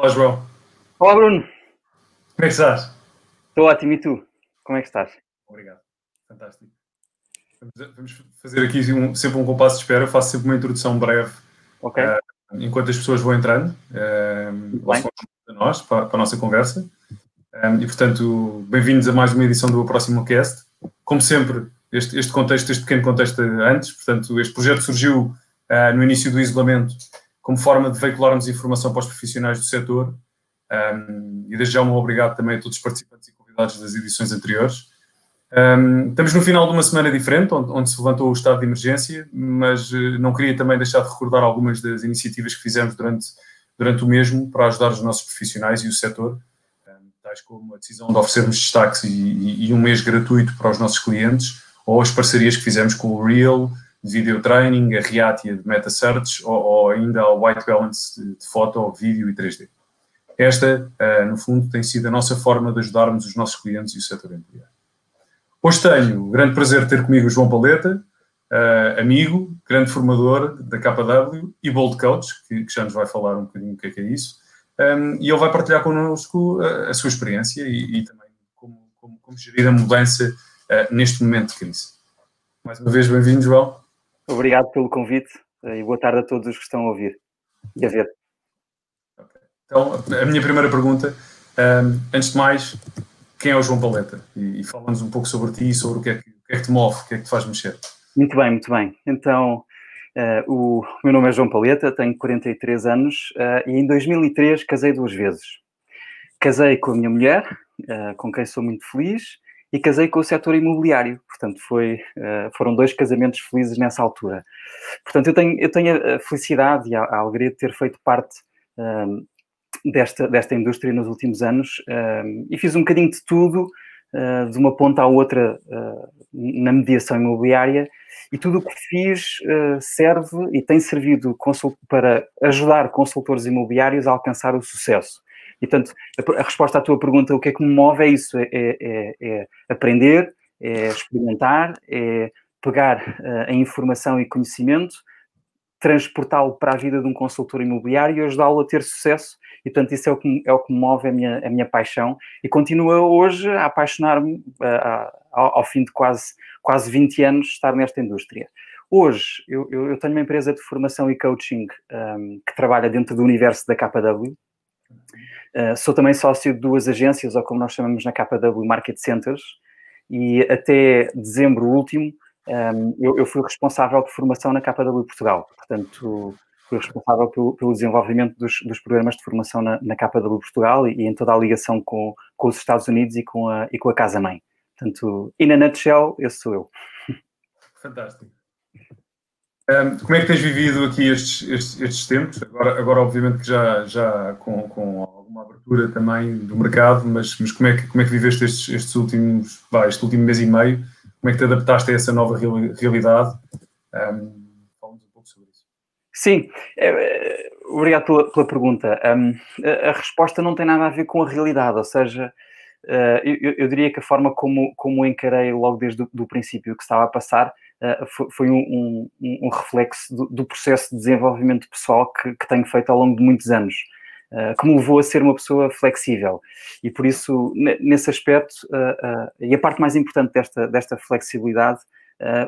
Olá, João. Olá, Bruno. Como é que estás? Estou ótimo. E tu? Como é que estás? Obrigado. Fantástico. Vamos fazer aqui um, sempre um compasso de espera. Eu faço sempre uma introdução breve. Uh, enquanto as pessoas vão entrando. Uh, para nós, para, para, a nossa conversa. Um, e, portanto, bem-vindos a mais uma edição do Próximo Cast. Como sempre, este, este contexto, este pequeno contexto antes, portanto, este projeto surgiu uh, no início do isolamento como forma de veicularmos informação para os profissionais do setor. Um, e desde já um obrigado também a todos os participantes e convidados das edições anteriores. Um, estamos no final de uma semana diferente, onde, onde, se levantou o estado de emergência, mas uh, não queria também deixar de recordar algumas das iniciativas que fizemos durante, durante o mesmo para ajudar os nossos profissionais e o setor, um, tais como a decisão de oferecermos destaques e, e, e, um mês gratuito para os nossos clientes, ou as parcerias que fizemos com o Real, de Video Training, a Reatia de Meta Search, ou, ou ainda a White Balance de, de foto, vídeo e 3D. Esta, uh, no fundo, tem sido a nossa forma de ajudarmos os nossos clientes e o setor imobiliário. Hoje tenho o grande prazer de ter comigo o João Paleta, uh, amigo, grande formador da KW e Bold Coach, que, que, já nos vai falar um bocadinho o que é, que é isso. Um, e ele vai partilhar connosco a, a sua experiência e, e também como, como, como, gerir a mudança uh, neste momento de crise. Mais uma vez, bem-vindo, João. Obrigado pelo convite e boa tarde a todos os que estão a ouvir e a ver. Então, a minha primeira pergunta, um, antes de mais, quem é o João Paleta? E, e fala-nos um pouco sobre ti, sobre o que, é que, o que, é que te move, o que é que te faz mexer. Muito bem, muito bem. Então, uh, o meu nome é João Paleta, tenho 43 anos uh, e em 2003 casei duas vezes. Casei com a minha mulher, uh, com quem sou muito feliz, e casei com o setor imobiliário. Portanto, foi, foram dois casamentos felizes nessa altura. Portanto, eu tenho, eu tenho a felicidade e a, a alegria de ter feito parte desta, desta indústria nos últimos anos uh, e fiz um bocadinho de tudo, uh, de uma ponta à outra uh, na mediação imobiliária e tudo o que fiz serve e tem servido para ajudar consultores imobiliários a alcançar o sucesso. E, portanto, a, resposta à tua pergunta, o que é que me move é isso, é, é, é, é aprender, é experimentar, é pegar a informação e conhecimento, transportá-lo para a vida de um consultor imobiliário e ajudá-lo a ter sucesso e portanto isso é o que, é o que move a minha, a minha paixão e continua hoje a apaixonar-me ao, ao, fim de quase, quase 20 anos estar nesta indústria. Hoje eu, eu, eu tenho uma empresa de formação e coaching um, que trabalha dentro do universo da KW. Uh, sou também sócio de duas agências, ou como nós chamamos na KW, Market Centers, e até dezembro último um, eu, eu, fui responsável de formação na KW Portugal. Portanto, fui responsável pelo, pelo desenvolvimento dos, dos, programas de formação na, na KW Portugal e, e, em toda a ligação com, com os Estados Unidos e com a, e com a Casa-Mãe. Portanto, e na nutshell, esse sou eu. Fantástico. Um, como é que tens vivido aqui estes, estes, estes, tempos? Agora, agora, obviamente, que já, já com, com alguma abertura também do mercado, mas, mas como, é que, como é que viveste estes, estes últimos, vai, este último mês e meio? Como é que te adaptaste a essa nova realidade? Um, Sim, é, é, obrigado pela, pela pergunta. Um, a, a, resposta não tem nada a ver com a realidade, ou seja, uh, eu, eu, diria que a forma como, como encarei logo desde o princípio que estava a passar foi, foi um, um, um, reflexo do, do, processo de desenvolvimento pessoal que, que, tenho feito ao longo de muitos anos, uh, que me levou a ser uma pessoa flexível. E por isso, nesse aspecto, e a parte mais importante desta, desta flexibilidade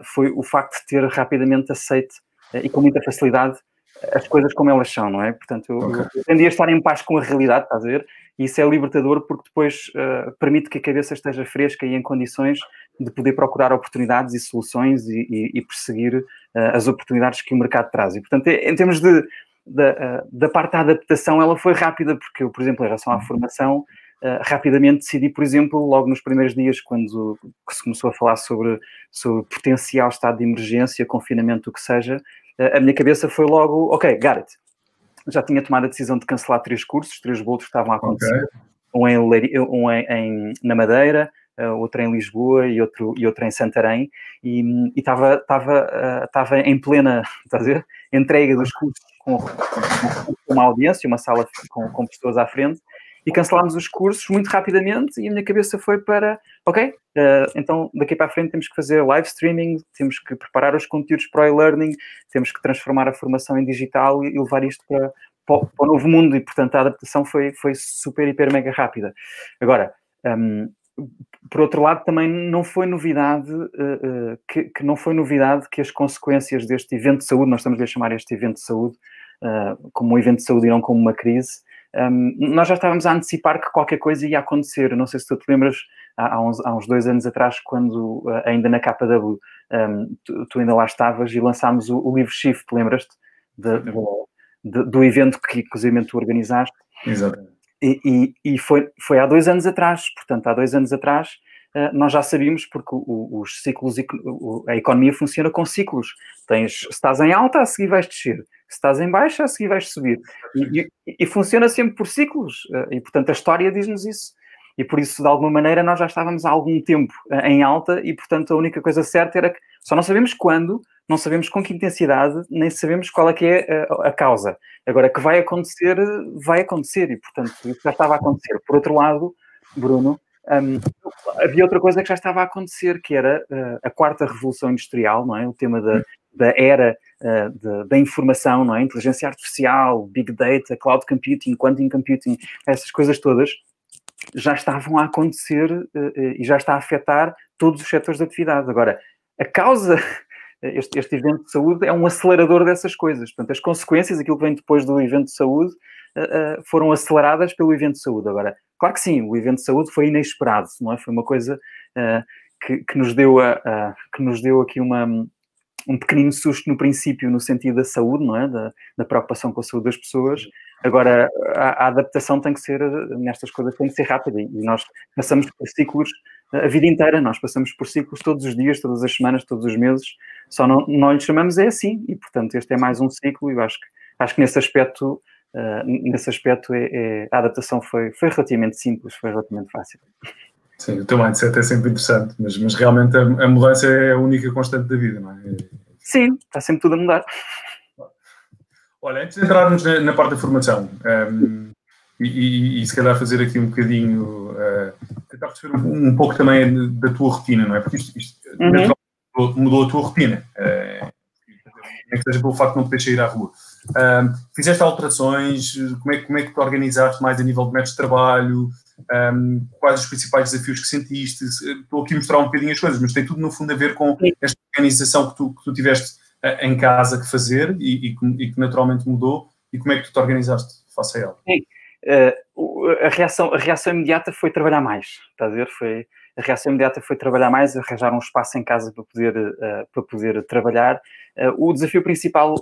foi o facto de ter rapidamente aceito e com muita facilidade as coisas como elas são, não é? Portanto, eu, okay. eu a estar em paz com a realidade, estás a ver? E isso é libertador porque depois uh, permite que a cabeça esteja fresca e em condições de poder procurar oportunidades e soluções e, e, e perseguir uh, as oportunidades que o mercado traz. E, portanto, em termos de, da, uh, da parte da adaptação, ela foi rápida, porque eu, por exemplo, em relação à formação, rapidamente decidi, por exemplo, logo nos primeiros dias, quando se começou a falar sobre, sobre potencial estado de emergência, confinamento, o que seja, a minha cabeça foi logo, ok, got it. Já tinha tomado a decisão de cancelar três cursos, três bolos que estavam a acontecer. Okay. Um, em, um em, em, na Madeira, uh, outro em Lisboa e outro, e outro em Santarém. E estava estava estava em plena, ver? Entrega dos cursos com, com, uma audiência, uma sala com, com pessoas à frente e cancelámos os cursos muito rapidamente e a minha cabeça foi para, ok, uh, então daqui para a frente temos que fazer live streaming, temos que preparar os conteúdos para o e-learning, temos que transformar a formação em digital e levar isto para, para, o novo mundo e, portanto, a adaptação foi, foi super, hiper, mega rápida. Agora, um, por outro lado, também não foi novidade uh, uh, que, que, não foi novidade que as consequências deste evento de saúde, nós estamos a chamar este evento de saúde uh, como um evento de saúde e não como uma crise, um, nós já estávamos a antecipar que qualquer coisa ia acontecer. Não sei se tu te lembras, há, há, uns, há uns, dois anos atrás, quando ainda na KW um, tu, tu, ainda lá estavas e lançámos o, o livro Shift, lembras-te? Do evento que, inclusive, tu organizaste. Exatamente. E, e, e, foi, foi há dois anos atrás, portanto, há dois anos atrás, uh, nós já sabíamos, porque os ciclos, a economia funciona com ciclos. Tens, se estás em alta, a seguir vais descer. Se estás em baixa, a seguir vais subir. E, e funciona sempre por ciclos. Uh, e, portanto, a história diz-nos isso. E por isso, de alguma maneira, nós já estávamos há algum tempo uh, em alta e, portanto, a única coisa certa era que só não sabemos quando, não sabemos com que intensidade, nem sabemos qual é que é a, a, causa. Agora, que vai acontecer, vai acontecer, e portanto, isso já estava a acontecer. Por outro lado, Bruno, um, havia outra coisa que já estava a acontecer, que era uh, a quarta revolução industrial, não é? O tema da, da era uh, da informação, não é? Inteligência artificial, big data, cloud computing, quantum computing, essas coisas todas já estavam a acontecer e já está a afetar todos os setores de atividade. Agora, a causa este, este evento de saúde é um acelerador dessas coisas. Portanto, as consequências, aquilo que vem depois do evento de saúde, uh, uh, foram aceleradas pelo evento de saúde. Agora, claro que sim, o evento de saúde foi inesperado, não é? Foi uma coisa uh, que, que, nos deu a, a, que nos deu aqui uma, um pequenino susto no princípio, no sentido da saúde, não é? Da, da preocupação com a saúde das pessoas. Agora, a, a, adaptação tem que ser, nestas coisas, tem que ser rápida e nós passamos por ciclos a vida inteira, nós passamos por ciclos todos os dias, todas as semanas, todos os meses, só não, não lhe chamamos é assim e, portanto, este é mais um ciclo e eu acho que, acho que nesse aspecto, uh, nesse aspecto é, é, a adaptação foi, foi relativamente simples, foi relativamente fácil. Sim, o teu mindset é sempre interessante, mas, mas realmente a, a mudança é a única constante da vida, não é? Sim, está sempre tudo a mudar. Olha, antes de entrarmos na, na parte da formação, um, ehm, e, e, e, se calhar fazer aqui um bocadinho, uh, tentar perceber um, um, pouco também da tua rotina, não é? Porque isto, isto uhum. mudou a tua rotina, uh, nem que seja pelo facto de não poder sair à rua. Fizeste alterações, como é, como é que te organizaste mais a nível de métodos de trabalho, um, quais os principais desafios que sentiste? Estou aqui a mostrar um bocadinho as coisas, mas tem tudo no fundo a ver com esta organização que tu, que tu tiveste em casa que fazer e, e, e, que naturalmente mudou e como é que tu te organizaste face a ela? Sim. Uh, a, reação, a reação imediata foi trabalhar mais, está a ver? Foi, a reação imediata foi trabalhar mais, arranjar um espaço em casa para poder, uh, para poder trabalhar. Uh, o desafio principal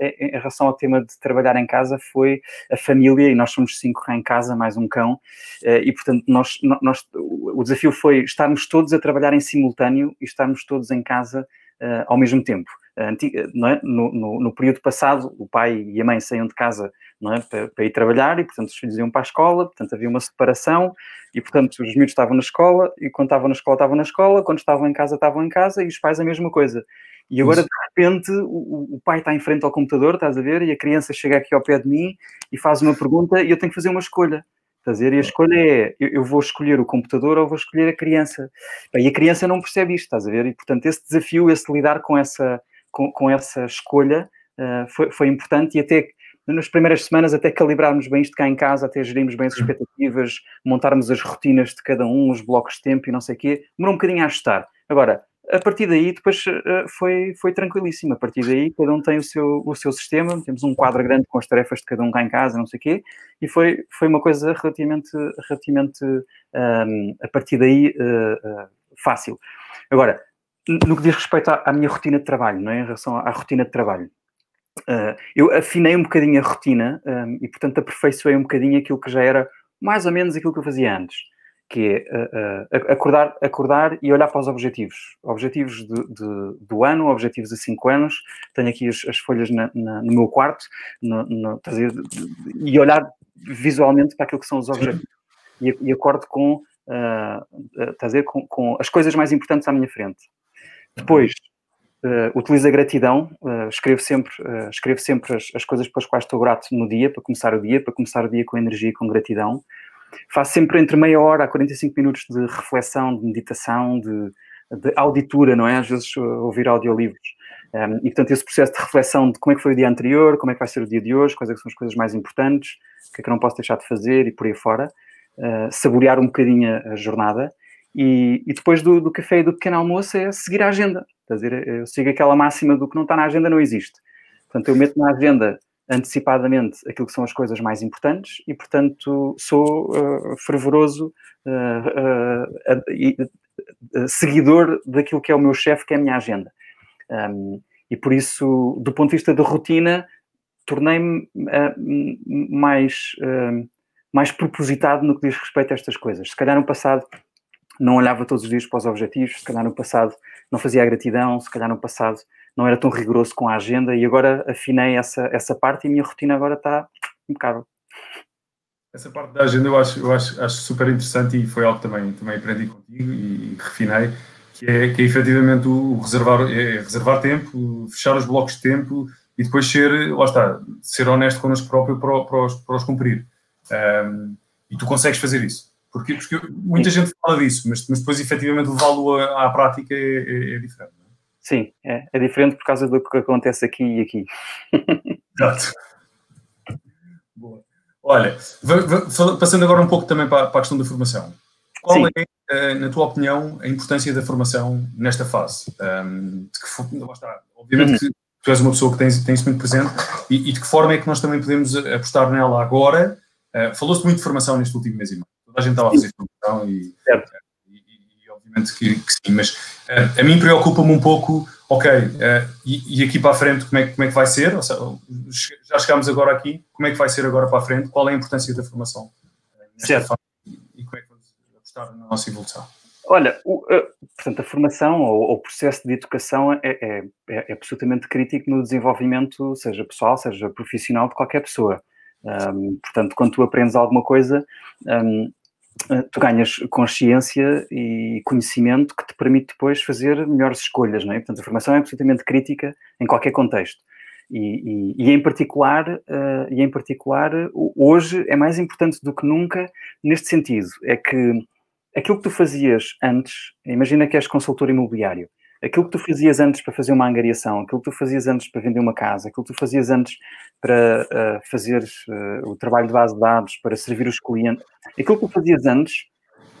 em relação ao tema de trabalhar em casa foi a família, e nós somos cinco em casa, mais um cão, e portanto nós, nós, o desafio foi estarmos todos a trabalhar em simultâneo e estarmos todos em casa ao mesmo tempo. Antiga, é? no, no, no, período passado, o pai e a mãe saíam de casa é? para, para, ir trabalhar e, portanto, os filhos iam para a escola, portanto, havia uma separação e, portanto, os miúdos estavam na escola e quando estavam na escola, estavam na escola, quando estavam em casa, estavam em casa e os pais a mesma coisa. E agora, de repente, o, o, pai está em frente ao computador, estás a ver, e a criança chega aqui ao pé de mim e faz uma pergunta e eu tenho que fazer uma escolha. Estás a ver? E a escolha é, eu, eu, vou escolher o computador ou vou escolher a criança. E a criança não percebe isto, estás a ver? E, portanto, esse desafio, esse lidar com essa com, com essa escolha uh, foi, foi importante e até nas primeiras semanas até calibrarmos bem isto cá em casa, até gerirmos bem as expectativas, montarmos as rotinas de cada um, os blocos de tempo e não sei o quê, demorou um bocadinho a ajustar. Agora, a partir daí, depois uh, foi, foi tranquilíssimo. A partir daí, cada um tem o seu, o seu sistema, temos um quadro grande com as tarefas de cada um cá em casa, não sei o quê, e foi, foi uma coisa relativamente, relativamente um, ehm, a partir daí, uh, uh, fácil. Agora, no que diz respeito à, à, minha rotina de trabalho, não é? Em relação à rotina de trabalho. Uh, eu afinei um bocadinho a rotina um, e, portanto, aperfeiçoei um bocadinho aquilo que já era mais ou menos aquilo que eu fazia antes, que é uh, uh, acordar, acordar e olhar para os objetivos. Objetivos de, de, do ano, objetivos de cinco anos. Tenho aqui as, as folhas na, na, no meu quarto no, no, e olhar visualmente para aquilo que são os objetivos. E, e acordo com, uh, dizer, com, com as coisas mais importantes à minha frente. Depois, uh, utilizo a gratidão, uh, escrevo sempre, uh, escrevo sempre as, as, coisas pelas quais estou grato no dia, para começar o dia, para começar o dia com energia e com gratidão. Faço sempre entre meia hora a 45 minutos de reflexão, de meditação, de, de auditura, não é? Às vezes ouvir audiolivros. Um, e, portanto, esse processo de reflexão de como é que foi o dia anterior, como é que vai ser o dia de hoje, quais é são as coisas mais importantes, o que é que eu não posso deixar de fazer e por aí fora, uh, saborear um bocadinho a jornada. E, e depois do, do, café e do pequeno almoço é seguir a agenda. Quer dizer, eu sigo aquela máxima do que não está na agenda não existe. Portanto, eu meto na agenda antecipadamente aquilo que são as coisas mais importantes e, portanto, sou uh, fervoroso uh, uh, seguidor daquilo que é o meu chefe, que é a minha agenda. Um, e por isso, do ponto de vista da rotina, tornei-me mais, mais propositado no que diz respeito a estas coisas. Se calhar no passado não olhava todos os dias para os objetivos, se calhar no passado não fazia a gratidão, se calhar no passado não era tão rigoroso com a agenda e agora afinei essa, essa parte e a minha rotina agora está impecável. Essa parte da agenda eu acho, eu acho, acho super interessante e foi algo que também, também aprendi contigo e, e refinei, que é, que é efetivamente o reservar, é reservar tempo, fechar os blocos de tempo e depois ser, lá está, ser honesto connosco próprio para, para, os, para os cumprir. Um, e tu consegues fazer isso. Porque, porque muita gente fala disso, mas, mas depois efetivamente levá-lo à, à prática é, é, é diferente. Sim, é, é diferente por causa do que acontece aqui e aqui. Exato. Boa. Olha, passando agora um pouco também para, a questão da formação. Qual Sim. é, eh, na tua opinião, a importância da formação nesta fase? Um, que, está, obviamente uhum. que tu és uma pessoa que tem, tem isso muito presente e, e, de que forma é que nós também podemos apostar nela agora? Uh, Falou-se muito de formação neste último mês e meio. A gente estava a fazer formação e, certo obviamente que, que sim, mas uh, a mim preocupa-me um pouco, ok, uh, e, e, aqui para a frente como é, como é que vai ser? Seja, já chegámos agora aqui, como é que vai ser agora para a frente? Qual é a importância da formação? Uh, certo. E, como é que vamos apostar na nossa evolução? Olha, o, portanto, a formação ou o processo de educação é, é, é, é, absolutamente crítico no desenvolvimento, seja pessoal, seja profissional, de qualquer pessoa. Um, portanto, quando tu aprendes alguma coisa, um, eh, tu ganhas consciência e conhecimento que te permite depois fazer melhores escolhas, não é? Portanto, a formação é absolutamente crítica em qualquer contexto. E, e, e em particular, uh, e em particular, hoje é mais importante do que nunca neste sentido, é que aquilo que tu fazias antes, imagina que és consultor imobiliário, aquilo que tu fazias antes para fazer uma angariação, aquilo que tu fazias antes para vender uma casa, aquilo que tu fazias antes para uh, fazer uh, o trabalho de base de dados, para servir os clientes, aquilo que tu fazias antes,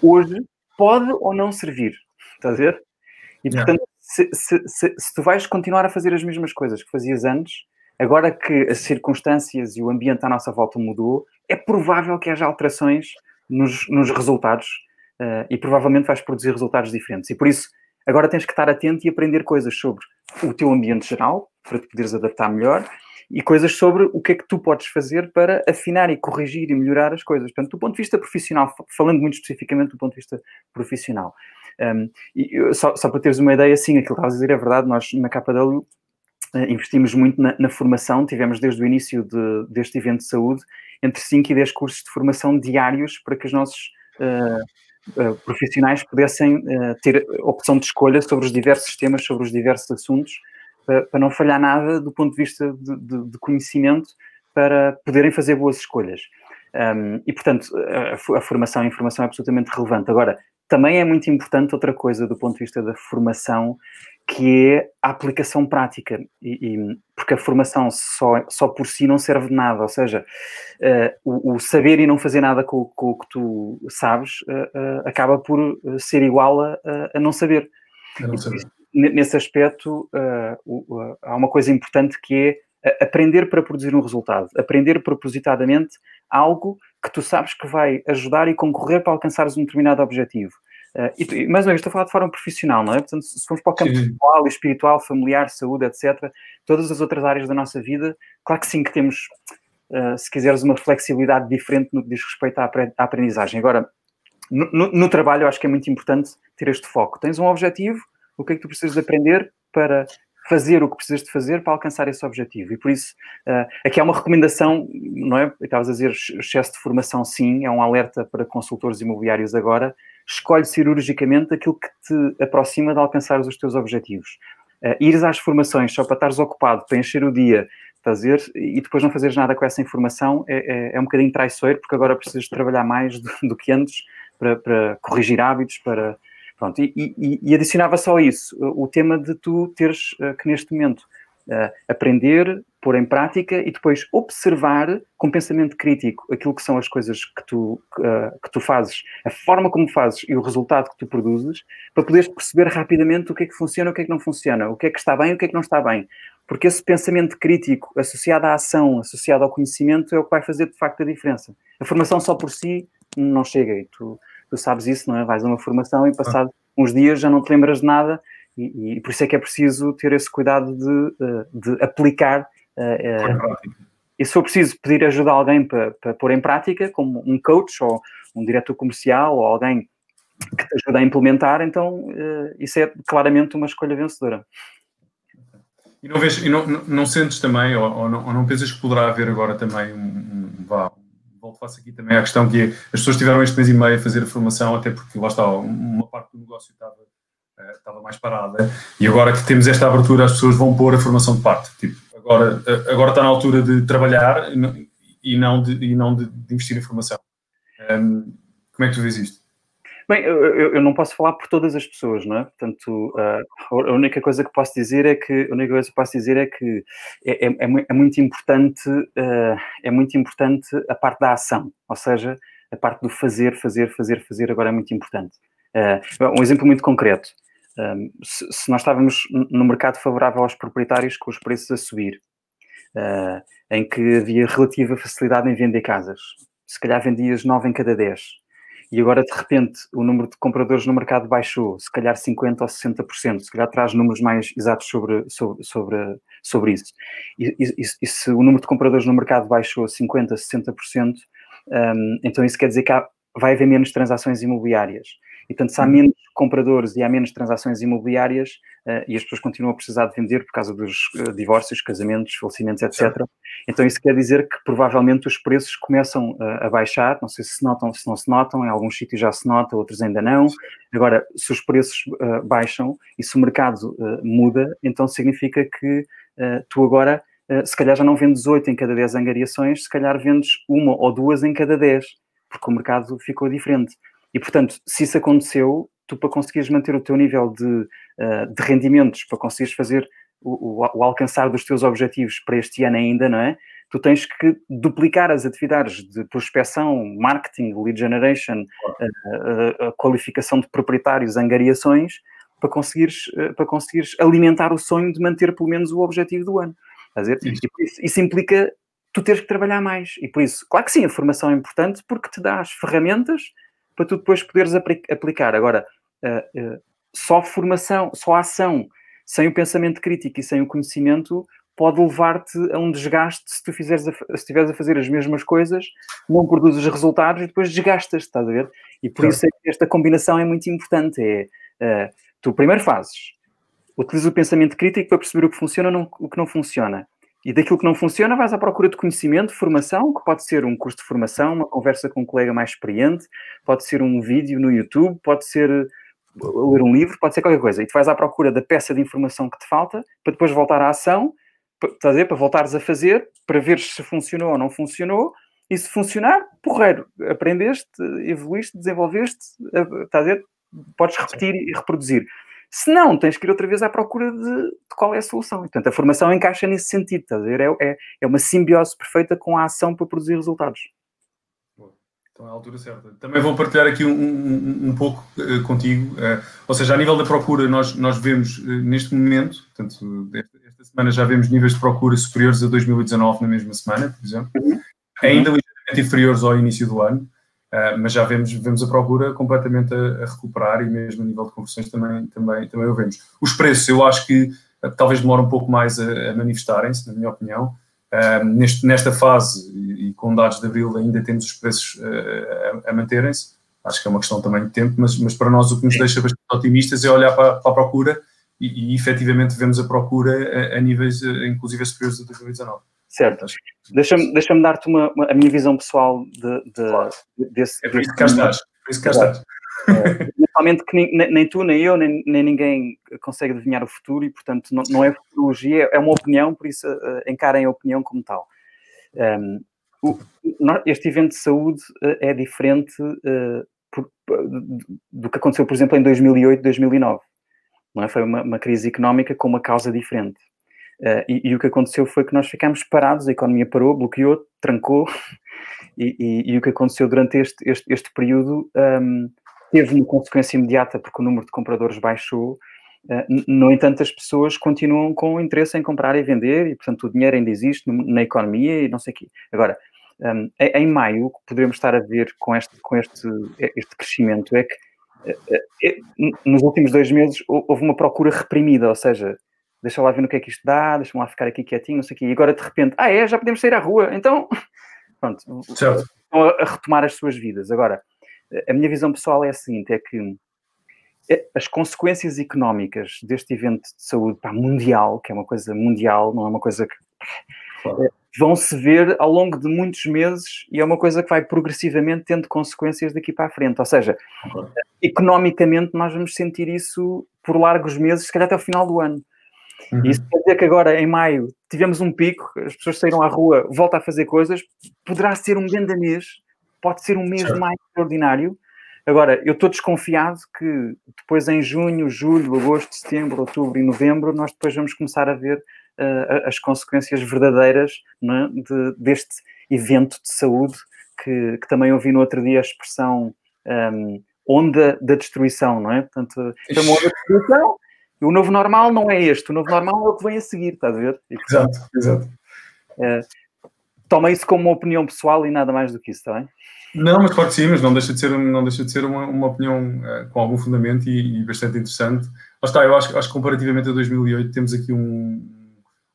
hoje pode ou não servir. Estás a ver? E portanto, yeah. se, se, se, se, tu vais continuar a fazer as mesmas coisas que fazias antes, agora que as circunstâncias e o ambiente à nossa volta mudou, é provável que haja alterações nos, nos resultados uh, e provavelmente vais produzir resultados diferentes. E por isso, Agora tens que estar atento e aprender coisas sobre o teu ambiente geral, para te poderes adaptar melhor, e coisas sobre o que é que tu podes fazer para afinar e corrigir e melhorar as coisas. Portanto, do ponto de vista profissional, falando muito especificamente do ponto de vista profissional. Um, e só, só, para teres uma ideia, sim, aquilo que estavas a dizer é verdade, nós na KW eh, investimos muito na, na, formação, tivemos desde o início de, deste evento de saúde entre 5 e 10 cursos de formação diários para que os nossos uh, profissionais pudessem uh, ter opção de escolha sobre os diversos temas, sobre os diversos assuntos, para não falhar nada do ponto de vista de, de, de conhecimento, para poderem fazer boas escolhas. Um, e, portanto, a, a, formação e a informação é absolutamente relevante. Agora, também é muito importante outra coisa do ponto de vista da formação, que é a aplicação prática, e, e, porque a formação só, só por si não serve de nada, ou seja, uh, o, o, saber e não fazer nada com, com o que tu sabes uh, uh, acaba por ser igual a, a não saber. não saber. Nesse aspecto, há uma coisa importante que é aprender para produzir um resultado, aprender propositadamente algo que tu sabes que vai ajudar e concorrer para alcançares um determinado objetivo. Uh, e, mais uma vez, estou a falar de forma profissional, não é? Portanto, se formos para o campo pessoal, espiritual, familiar, saúde, etc., todas as outras áreas da nossa vida, claro que sim que temos, uh, se quiseres, uma flexibilidade diferente no que diz respeito à, à aprendizagem. Agora, no, no, no, trabalho, eu acho que é muito importante ter este foco. Tens um objetivo, o que é que tu precisas de aprender para fazer o que precisas de fazer para alcançar esse objetivo. E por isso, uh, aqui há uma recomendação, não é? Estavas a dizer excesso de formação, sim, é um alerta para consultores imobiliários agora, escolhe cirurgicamente aquilo que te aproxima de alcançar os teus objetivos. Uh, ires às formações só para estares ocupado, para encher o dia, fazer e depois não fazeres nada com essa informação é, é, é um bocadinho traiçoeiro, porque agora precisas trabalhar mais do, do que antes para, para, corrigir hábitos, para, Pronto, e, e, e adicionava só isso, o tema de tu teres que neste momento uh, aprender, pôr em prática e depois observar com pensamento crítico aquilo que são as coisas que tu, uh, que tu fazes, a forma como fazes e o resultado que tu produzes, para poderes perceber rapidamente o que é que funciona, o que é que não funciona, o que é que está bem, o que é que não está bem. Porque esse pensamento crítico associado à ação, associado ao conhecimento, é o que vai fazer de facto a diferença. A formação só por si não chega. E tu, tu sabes isso, não é? Vais a uma formação e passado uns dias já não te lembras de nada e, e, por isso é que é preciso ter esse cuidado de, eh, de aplicar. Uh, e se for preciso pedir ajuda a alguém para, para pôr em prática, como um coach ou um diretor comercial ou alguém que te ajuda a implementar, então isso é claramente uma escolha vencedora. E não, vês, e não, não, não sentes também, ou, ou, não, ou, não, pensas que poderá haver agora também um, um vá, volto faço aqui também a questão que as pessoas tiveram este mês e meio a fazer a formação, até porque lá está, uma parte do negócio estava eh, estava mais parada, e agora que temos esta abertura, as pessoas vão pôr a formação de parte. Tipo, agora, eh, agora está na altura de trabalhar e não de, e não de, de investir em formação. Um, como é que tu vês isto? Bem, eu, eu, não posso falar por todas as pessoas, não é? Portanto, uh, a única coisa que posso dizer é que a única coisa que posso dizer é que é, é, é muito importante uh, é muito importante a parte da ação, ou seja, a parte do fazer, fazer, fazer, fazer agora é muito importante. Uh, um exemplo muito concreto. Se, nós estávamos no mercado favorável aos proprietários com os preços a subir, em que havia relativa facilidade em vender casas, se calhar vendias 9 em cada 10, e agora de repente o número de compradores no mercado baixou, se calhar 50% ou 60%, se calhar traz números mais exatos sobre, sobre, sobre, sobre isso. E, e, e, se o número de compradores no mercado baixou 50%, 60%, um, então isso quer dizer que há, vai haver menos transações imobiliárias. E, portanto, se há menos compradores e há menos transações imobiliárias uh, e as pessoas continuam a precisar de vender por causa dos uh, divórcios, casamentos, falecimentos, etc., então isso quer dizer que provavelmente os preços começam uh, a baixar. Não sei se se notam, se não se notam, em alguns sítios já se nota, outros ainda não. Agora, se os preços baixam e se o mercado muda, então significa que tu agora. se calhar já não vendes 8 em cada 10 angariações, se calhar vendes uma ou duas em cada 10, porque o mercado ficou diferente. E, portanto, se isso aconteceu, tu para conseguires manter o teu nível de, uh, de rendimentos, para conseguires fazer o, o, o, alcançar dos teus objetivos para este ano ainda, não é? Tu tens que duplicar as atividades de prospecção, marketing, lead generation, uh, uh, qualificação de proprietários, angariações, para conseguires, para conseguires alimentar o sonho de manter pelo menos o objetivo do ano. E isso, isso implica tu teres que trabalhar mais. E por isso, claro que sim, a formação é importante porque te dá as ferramentas para tu depois poderes aplicar. Agora, uh, uh, só formação, só ação, sem o pensamento crítico e sem o conhecimento, pode levar-te a um desgaste se tu fizeres a, se estiveres a fazer as mesmas coisas, não produzes resultados e depois desgastas, estás a ver? E por isso é que esta combinação é muito importante. É, uh, tu primeiro fazes, utilizas o pensamento crítico para perceber o que funciona e o que não funciona. E daquilo que não funciona, vais à procura de conhecimento, formação, que pode ser um curso de formação, uma conversa com um colega mais experiente, pode ser um vídeo no YouTube, pode ser uh, ler um livro, pode ser qualquer coisa. E tu vais à procura da peça de informação que te falta, para depois voltar à ação, para, dizer, para voltares a fazer, para ver se funcionou ou não funcionou, e se funcionar, porreiro, aprendeste, evoluíste, desenvolveste, estás a ver? Podes repetir e reproduzir. Se não, tens que ir outra vez à procura de, de qual é a solução. E, portanto, a formação encaixa nesse sentido, estás a ver? É, é, é uma simbiose perfeita com a ação para produzir resultados. Então é a altura certa. Também vou partilhar aqui um, um, um pouco uh, contigo, uh, ou seja, a nível da procura, nós, nós vemos uh, neste momento, portanto, esta, esta, semana já vemos níveis de procura superiores a 2019 na mesma semana, por exemplo, uhum. ainda ligeiramente inferiores ao início do ano, Uh, mas já vemos, vemos a procura completamente a, a, recuperar e mesmo a nível de conversões também, também, também o vemos. Os preços, eu acho que uh, talvez demoram um pouco mais a, a manifestarem-se, na minha opinião. Uh, neste, nesta fase, e, e, com dados de abril, ainda temos os preços a, a manterem-se. Acho que é uma questão também de tempo, mas, mas para nós o que nos deixa bastante otimistas é olhar para, para a procura e, e efetivamente vemos a procura a, a níveis, inclusive, superiores a 2019. Certo. Deixa-me deixa dar-te uma, uma, a minha visão pessoal de, de claro. desse. É por isso que cá estás. Por isso que cá estás. É, naturalmente que nem, nem, tu, nem eu, nem, nem, ninguém consegue adivinhar o futuro e, portanto, não, não é futurologia, é uma opinião, por isso uh, encarem a opinião como tal. Um, o, este evento de saúde uh, é diferente uh, por, do que aconteceu, por exemplo, em 2008, 2009. Não é? Foi uma, uma crise económica com uma causa diferente. Uh, e, e, o que aconteceu foi que nós ficámos parados, a economia parou, bloqueou, trancou, e, e, e o que aconteceu durante este, este, este período um, teve uma consequência imediata, porque o número de compradores baixou. Uh, no entanto, as pessoas continuam com interesse em comprar e vender, e portanto o dinheiro ainda existe na economia e não sei o quê. Agora, um, em maio, o que poderemos estar a ver com este, com este, este crescimento é que nos últimos dois meses houve uma procura reprimida, ou seja, deixa lá ver no que é que isto dá, deixa-me lá ficar aqui quietinho, não sei o quê. E agora, de repente, ah, é, já podemos sair à rua. Então, pronto, certo. estão a retomar as suas vidas. Agora, a minha visão pessoal é a seguinte, é que é, as consequências económicas deste evento de saúde pá, mundial, que é uma coisa mundial, não é uma coisa que... Claro. vão se ver ao longo de muitos meses e é uma coisa que vai progressivamente tendo consequências daqui para a frente. Ou seja, claro. economicamente nós vamos sentir isso por largos meses, se calhar até o final do ano. Uhum. Isso quer dizer que agora, em maio, tivemos um pico, as pessoas saíram à rua, volta a fazer coisas, poderá ser um grande mês, pode ser um mês certo. mais extraordinário. Agora, eu estou desconfiado que depois em junho, julho, agosto, setembro, outubro e novembro, nós depois vamos começar a ver uh, as consequências verdadeiras é, de, deste evento de saúde, que, que, também ouvi no outro dia a expressão um, onda da destruição, não é? Portanto, então, onda da destruição o novo normal não é este, o novo normal é o que vem a seguir, estás a ver? E, exato, exato. É, toma isso como uma opinião pessoal e nada mais do que isso, está bem? Não, mas claro que sim, mas não deixa de ser, não deixa de ser uma, uma opinião uh, com algum fundamento e, e, bastante interessante. Lá está, eu acho, acho que comparativamente a 2008 temos aqui um,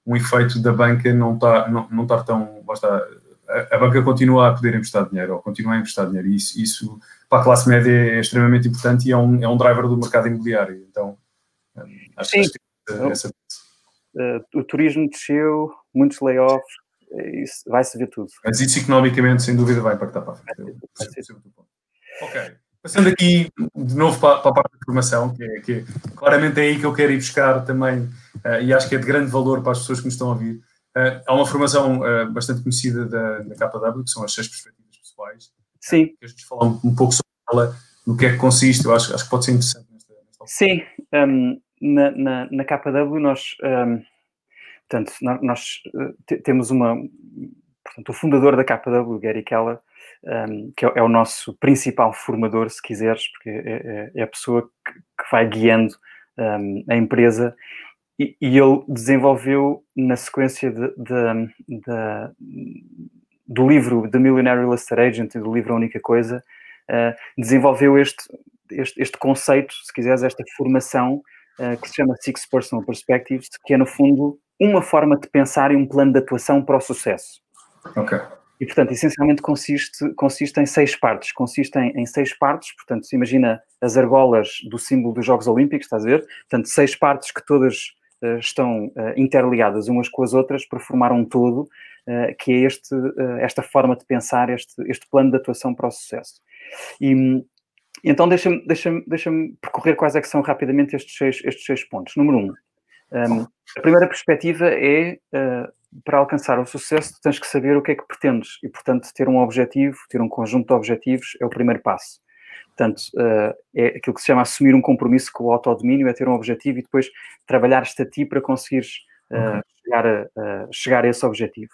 um efeito da banca não estar tá, não, não estar tão. Lá está, a, a, banca continua a poder emprestar dinheiro, ou continua a emprestar dinheiro, e isso, isso para a classe média é extremamente importante e é um, é um driver do mercado imobiliário. Então, Acho Sim. que essa... Uh, o turismo desceu, muitos layoffs, isso vai-se ver tudo. Mas isso economicamente, sem dúvida, vai impactar para a frente. Ok. Passando aqui de novo para, para, a parte da formação, que é, que é, claramente é aí que eu quero ir buscar também, uh, e acho que é de grande valor para as pessoas que nos estão a ouvir. Uh, há uma formação uh, bastante conhecida da, da KW, que são as seis perspectivas pessoais. Sim. que a gente fala um, um, pouco sobre ela, no que é que consiste, eu acho, acho que pode ser interessante nesta, nesta Sim. Um, na, na, na KW nós, um, portanto, nós uh, temos uma, portanto, o fundador da KW, Gary Keller, um, que é, é, o nosso principal formador, se quiseres, porque é, é, é a pessoa que, que vai guiando um, a empresa. E, e, ele desenvolveu na sequência de, de, de, do livro The Millionaire Real Estate Agent e do livro A Única Coisa, uh, desenvolveu este, este, este conceito, se quiseres, esta formação uh, que se chama Six Personal Perspectives, que é, no fundo, uma forma de pensar e um plano de atuação para o sucesso. Ok. E, portanto, essencialmente consiste, consiste em seis partes. Consiste em, em, seis partes, portanto, se imagina as argolas do símbolo dos Jogos Olímpicos, estás a ver? Portanto, seis partes que todas uh, estão uh, interligadas umas com as outras para formar um todo, uh, que é este, esta forma de pensar, este, este plano de atuação para o sucesso. E, então, deixa-me deixa deixa percorrer quais é que são rapidamente estes seis, estes seis pontos. Número um, um a primeira perspectiva é, uh, para alcançar o sucesso, tens que saber o que é que pretendes e, portanto, ter um objetivo, ter um conjunto de objetivos é o primeiro passo. Portanto, uh, é aquilo que se chama assumir um compromisso com o autodomínio, é ter um objetivo e depois trabalhar-te a ti para conseguires uh, chegar, a, chegar a esse objetivo.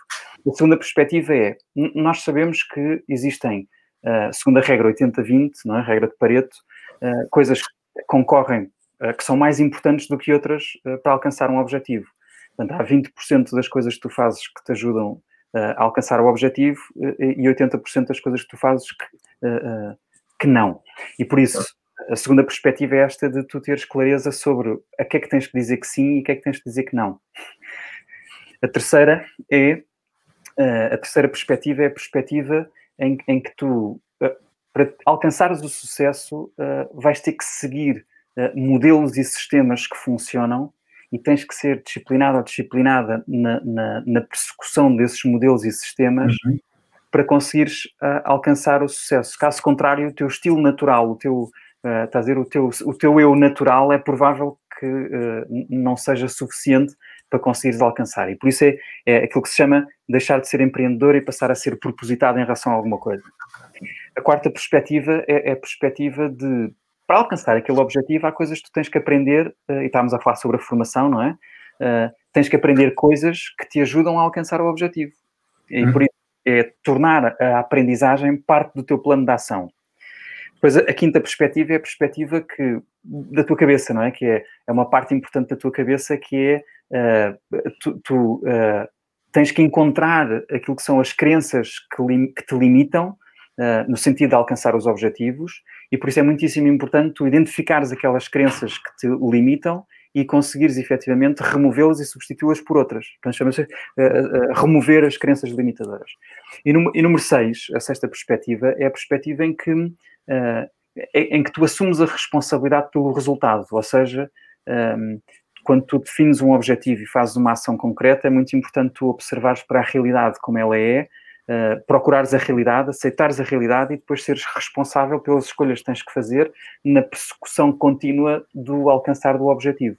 A segunda perspectiva é, nós sabemos que existem uh, segundo a regra 80-20, não é? regra de Pareto, uh, coisas que concorrem, uh, que são mais importantes do que outras para alcançar um objetivo. Portanto, há 20% das coisas que tu fazes que te ajudam a alcançar o objetivo e 80% das coisas que tu fazes que, que não. E por isso, a segunda perspectiva é esta de tu teres clareza sobre a que é que tens que dizer que sim e a que é que tens que dizer que não. A terceira é a terceira perspectiva é a perspectiva em, em que tu, eh, para alcançares o sucesso, eh, vais ter que seguir eh, modelos e sistemas que funcionam e tens que ser disciplinado ou disciplinada na, na, na persecução desses modelos e sistemas uhum. para conseguires uh, alcançar o sucesso. Caso contrário, o teu estilo natural, o teu, uh, a dizer, o teu, o teu eu natural é provável que uh, não seja suficiente para conseguires alcançar. E por isso é, é aquilo que se chama deixar de ser empreendedor e passar a ser propositado em relação a alguma coisa. a quarta perspectiva é, é, a perspectiva de, para alcançar aquele objetivo, há coisas que tu tens que aprender, uh, e estávamos a falar sobre a formação, não é? Uh, tens que aprender coisas que te ajudam a alcançar o objetivo. E uhum. por isso é tornar a aprendizagem parte do teu plano de ação. Depois, a, a, quinta perspectiva é a perspectiva que, da tua cabeça, não é? Que é, é uma parte importante da tua cabeça que é uh, tu, tu uh, tens que encontrar aquilo que são as crenças que, lim, que te limitam uh, no sentido de alcançar os objetivos e por isso é muitíssimo importante tu identificares aquelas crenças que te limitam e conseguires efetivamente removê-las e substituí-las por outras. Portanto, chama-se uh, uh, remover as crenças limitadoras. E, número 6, a sexta perspectiva, é a perspectiva em que, em que tu assumes a responsabilidade pelo resultado, ou seja, um, ehm, quando tu defines um objetivo e fazes uma ação concreta, é muito importante tu observares para a realidade como ela é, uh, procurares a realidade, aceitares a realidade e depois seres responsável pelas escolhas que tens que fazer na persecução contínua do alcançar do objetivo.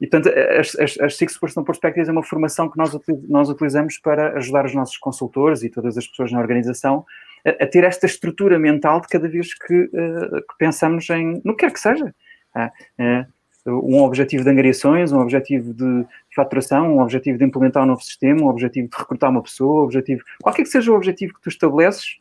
E, portanto, as, as, as Six Personal Perspectives é uma formação que nós, nós utilizamos para ajudar os nossos consultores e todas as pessoas na organização a, ter esta estrutura mental de cada vez que, uh, que pensamos em, no que quer que seja. Uh, um objetivo de angariações, um objetivo de faturação, um objetivo de implementar um novo sistema, um objetivo de recrutar uma pessoa, um objetivo, qualquer que seja o objetivo que tu estabeleces,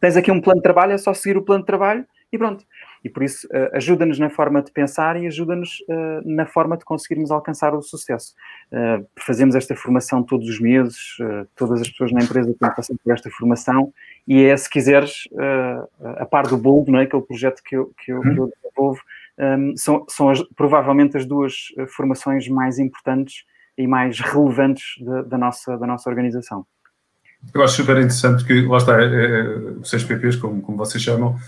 tens aqui um plano de trabalho, é só seguir o plano de trabalho e pronto. E por isso uh, ajuda-nos na forma de pensar e ajuda-nos uh, na forma de conseguirmos alcançar o sucesso. Uh, fazemos esta formação todos os meses, todas as pessoas na empresa têm passado por esta formação e é, se quiseres, a par do Bold, não é? aquele projeto que eu, que eu, que eu desenvolvo, um, são, são as, provavelmente as duas formações mais importantes e mais relevantes da, da, nossa, da nossa organização. Eu acho super interessante porque, lá está, é, é, os como, como vocês chamam,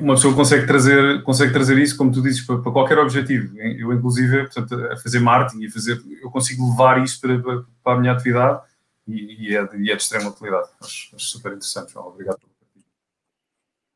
uma pessoa consegue trazer, consegue trazer isso, como tu dizes, para, para qualquer objetivo. Eu, inclusive, portanto, a fazer marketing a fazer, eu consigo levar isso para, para a minha atividade e, e, é, de, e é de extrema utilidade. Acho, acho super interessante, João. Obrigado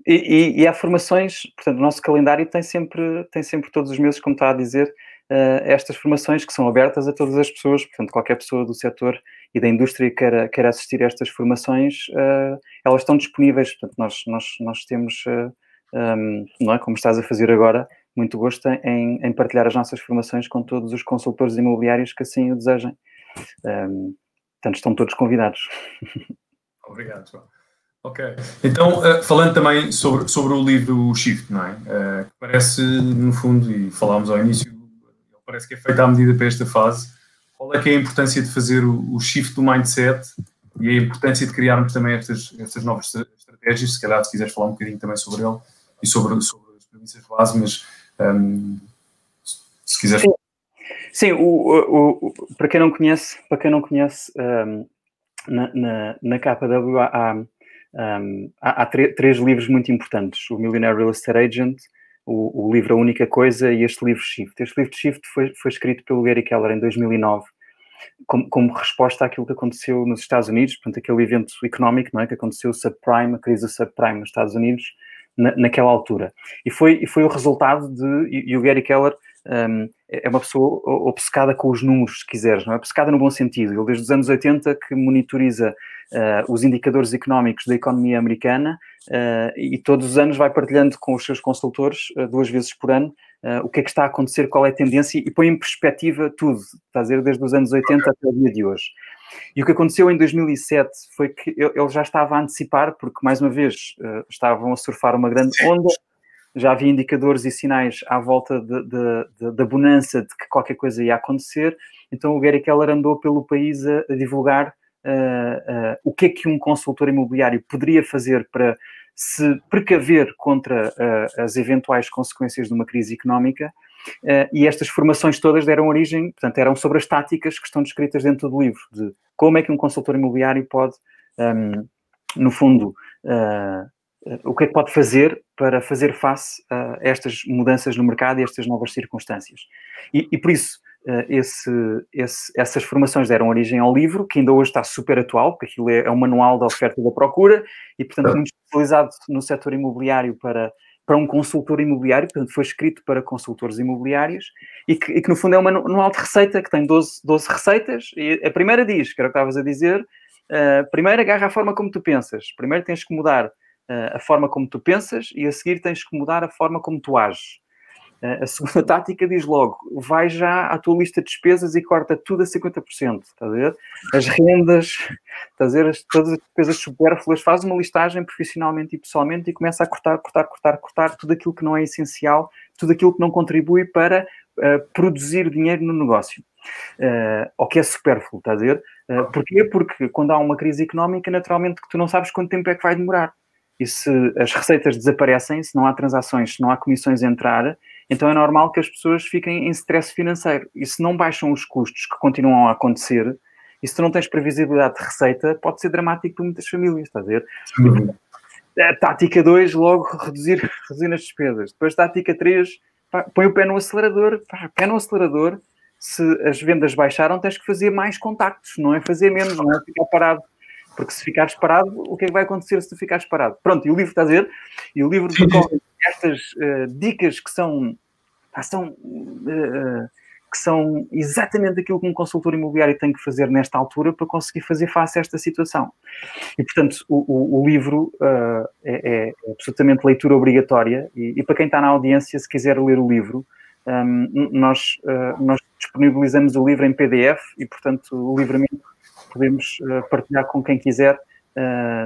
e, e, e, há formações, portanto, o nosso calendário tem sempre, tem sempre todos os meses, como está a dizer, uh, estas formações que são abertas a todas as pessoas, portanto, qualquer pessoa do setor e da indústria que queira, queira assistir a estas formações, uh, elas estão disponíveis, portanto, nós, nós, nós temos, uh, eh, um, não é, como estás a fazer agora, muito gosto em, em, partilhar as nossas formações com todos os consultores imobiliários que assim o desejem. Um, portanto, estão todos convidados. Obrigado, João. Ok. Então, uh, falando também sobre, sobre o livro Shift, não é? Uh, parece, no fundo, e falámos ao início, parece que é feito à medida para esta fase. Qual é que é a importância de fazer o, o shift do mindset e a importância de criarmos também estas, estas novas estratégias? Se calhar, se quiseres falar um bocadinho também sobre ele e sobre, sobre as premissas base, mas um, se quiseres. Sim, Sim o, o, o, para quem não conhece, para quem não conhece um, na, na, na KW há um, há, há três livros muito importantes: o Millionaire Real Estate Agent, o, o, livro A Única Coisa e este livro Shift. Este livro Shift foi, foi escrito pelo Gary Keller em 2009, como, como, resposta àquilo que aconteceu nos Estados Unidos, portanto, aquele evento económico não é, que aconteceu, subprime, a crise do subprime nos Estados Unidos, na, naquela altura. E foi, e foi o resultado de. E, e o Gary Keller um, é uma pessoa obcecada com os números, se quiseres, não é? Obcecada no bom sentido. Ele, desde os anos 80, que monitoriza uh, os indicadores económicos da economia americana e todos os anos vai partilhando com os seus consultores, uh, duas vezes por ano, o que é que está a acontecer, qual é a tendência e põe em perspectiva tudo, está a dizer, desde os anos 80 até o dia de hoje. E o que aconteceu em 2007 foi que ele já estava a antecipar, porque, mais uma vez, estavam a surfar uma grande onda, já havia indicadores e sinais à volta da bonança de que qualquer coisa ia acontecer, então o Gary Keller andou pelo país a, a divulgar uh, uh, o que é que um consultor imobiliário poderia fazer para se precaver contra uh, as eventuais consequências de uma crise económica. e estas formações todas deram origem, portanto, eram sobre as táticas que estão descritas dentro do livro, de como é que um consultor imobiliário pode, um, ehm, no fundo, o que é que pode fazer para fazer face a estas mudanças no mercado e estas novas circunstâncias. E, e por isso, esse, esse, essas formações deram origem ao livro, que ainda hoje está super atual, porque aquilo é, é um manual da oferta e da procura, e portanto muito especializado no setor imobiliário para, para um consultor imobiliário, portanto foi escrito para consultores imobiliários, e que, e que no fundo é um manual de receita, que tem 12, 12 receitas, e a primeira diz, que era o que estavas a dizer, uh, primeiro agarra a forma como tu pensas, primeiro tens que mudar uh, a forma como tu pensas e a seguir tens que mudar a forma como tu ages. Uh, a segunda tática diz logo, vai já à tua lista de despesas e corta tudo a 50%, estás a ver? As rendas, estás a ver? As, todas as despesas supérfluas, faz uma listagem profissionalmente e pessoalmente e começa a cortar, cortar, cortar, cortar tudo aquilo que não é essencial, tudo aquilo que não contribui para uh, produzir dinheiro no negócio. Uh, ou que é supérfluo, estás a ver? Uh, porquê? Porque quando há uma crise económica, naturalmente que tu não sabes quanto tempo é que vai demorar. E se as receitas desaparecem, se não há transações, se não há comissões a entrar, então é normal que as pessoas fiquem em stress financeiro. E se não baixam os custos que continuam a acontecer, e se tu não tens previsibilidade de receita, pode ser dramático para muitas famílias, estás a ver? Sim. Tática 2, logo reduzir, reduzir as despesas. Depois tática 3, põe o pé no acelerador, pá, pé no acelerador. Se as vendas baixaram, tens que fazer mais contactos, não é fazer menos, não é ficar parado. Porque se ficares parado, o que é que vai acontecer se tu ficares parado? Pronto, e o livro está a dizer, e o livro decorre estas uh, dicas que são, são uh, que são exatamente aquilo que um consultor imobiliário tem que fazer nesta altura para conseguir fazer face a esta situação. E, portanto, o, o, o livro uh, é, é, absolutamente leitura obrigatória e, e, para quem está na audiência, se quiser ler o livro, um, nós, uh, nós disponibilizamos o livro em PDF e, portanto, livremente podemos uh, partilhar com quem quiser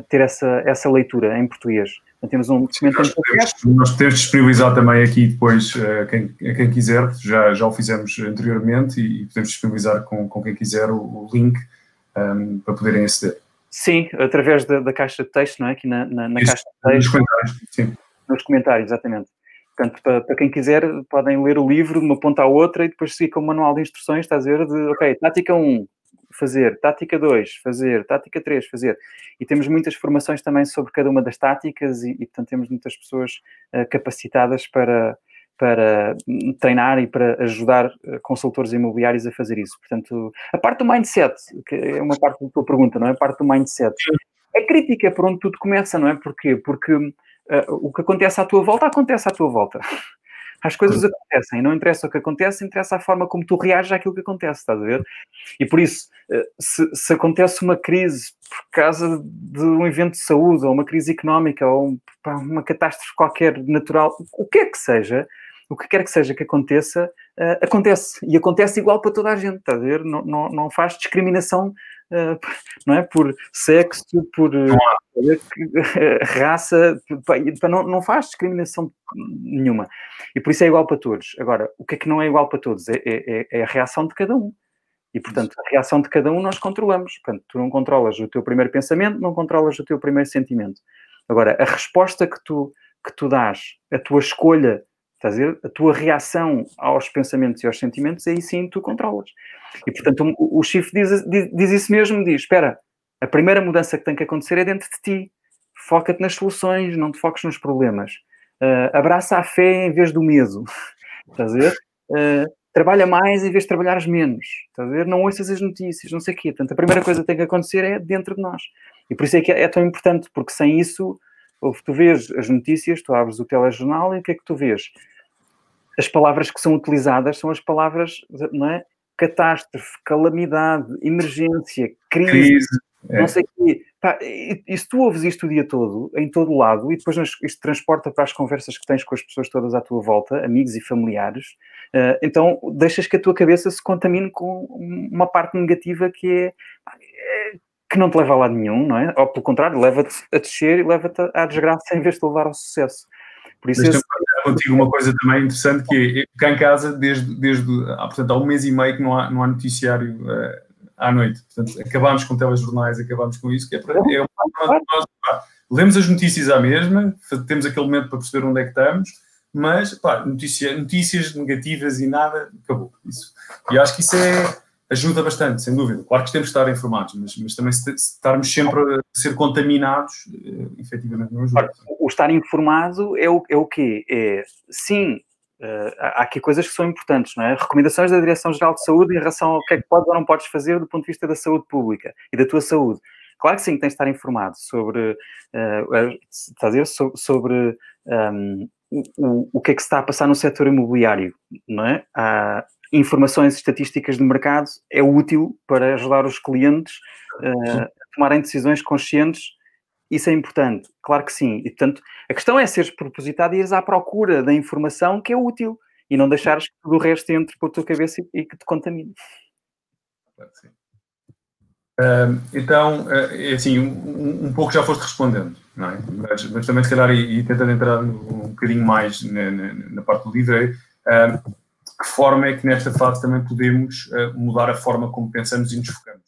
ter essa, essa leitura em português. Então, temos um documento nós, podemos, nós também aqui depois a quem, a quem quiser, já, já o fizemos anteriormente e podemos disponibilizar com, com quem quiser o, o link um, para poderem aceder. Sim, através da, da, caixa de texto, não é? Aqui na, na, na Isso, caixa de texto. Nos comentários, sim. Nos comentários, exatamente. Portanto, para, para, quem quiser, podem ler o livro de uma ponta à outra e depois seguir com o manual de instruções, estás a ver, de, ok, tática 1, fazer, tática 2, fazer, tática 3, fazer. E temos muitas formações também sobre cada uma das táticas e, e portanto, temos muitas pessoas uh, capacitadas para, para treinar e para ajudar uh, consultores imobiliários a fazer isso. Portanto, a parte do mindset, que é uma parte da tua pergunta, não é? A parte do mindset. É crítica por onde tudo começa, não é? Porquê? Porque uh, o que acontece à tua volta, acontece à tua volta. As coisas acontecem, não interessa o que acontece, interessa a forma como tu reages àquilo que acontece, estás a ver? E por isso, eh, se, se acontece uma crise por causa de um evento de saúde, ou uma crise económica, ou uma catástrofe qualquer natural, o que é que seja, o que quer que seja que aconteça, uh, acontece. E acontece igual para toda a gente, está a ver? Não, não, não faz discriminação, uh, não é? Por sexo, por uh, raça, não, não faz discriminação nenhuma. E por isso é igual para todos. Agora, o que é que não é igual para todos? É, é, é a reação de cada um. E, portanto, a reação de cada um nós controlamos. Portanto, tu não controlas o teu primeiro pensamento, não controlas o teu primeiro sentimento. Agora, a resposta que tu, que tu dás, a tua escolha Estás a ver? A tua reação aos pensamentos e aos sentimentos, aí sim tu controlas. E, portanto, o, Shift diz, diz, diz, isso mesmo, diz, espera, a primeira mudança que tem que acontecer é dentro de ti. Foca-te nas soluções, não te foques nos problemas. Uh, abraça a fé em vez do medo. Estás a ver? Uh, trabalha mais em vez de trabalhares menos. Estás a ver? Não ouças as notícias, não sei o quê. Portanto, a primeira coisa que tem que acontecer é dentro de nós. E por isso é que é, é tão importante, porque sem isso, tu vês as notícias, tu abres o telejornal e o que é que tu vês? As palavras que são utilizadas são as palavras, não é? Catástrofe, calamidade, emergência, crise, crise é. não sei o quê. Pá, e, e, se tu ouves isto o dia todo, em todo o lado, e depois isto transporta para as conversas que tens com as pessoas todas à tua volta, amigos e familiares, uh, então deixas que a tua cabeça se contamine com uma parte negativa que é, é que não te leva a lado nenhum, não é? Ou pelo contrário, leva-te a descer e leva-te à desgraça em vez de levar ao sucesso. Por isso esse... contigo uma coisa também interessante que é cá em casa, desde, desde ah, portanto, há um mês e meio que não há, não há noticiário uh, à noite. Portanto, acabámos com telejornais, acabámos com isso, que é, para, é nós, pá, lemos as notícias à mesma, temos aquele momento para perceber onde é que estamos, mas pá, notícia, notícias negativas e nada, acabou isso. E acho que isso é ajuda bastante, sem dúvida. Claro que temos de estar informados, mas, mas também se, estarmos sempre a ser contaminados, uh, efetivamente não ajuda. O estar informado é o, é o quê? É, sim, uh, há aqui coisas que são importantes, não é? Recomendações da Direção-Geral de Saúde em relação ao que é que podes ou não podes fazer do ponto de vista da saúde pública e da tua saúde. Claro que sim, tens de estar informado sobre, uh, dizer, sobre, sobre um, o, o que é que se está a passar no setor imobiliário, não é? Há, informações estatísticas de mercado é útil para ajudar os clientes uh, a tomarem decisões conscientes isso é importante, claro que sim. E, portanto, a questão é seres propositado e ires à procura da informação que é útil e não deixares que o resto entre para a tua cabeça e, que te contamine. Sim. Então, uh, assim, um, um, pouco já foste respondendo, não é? Mas, mas também, se calhar, e, e tentando entrar um bocadinho mais na, na, na parte do livro, que forma é que nesta fase também podemos mudar a forma como pensamos e nos focamos?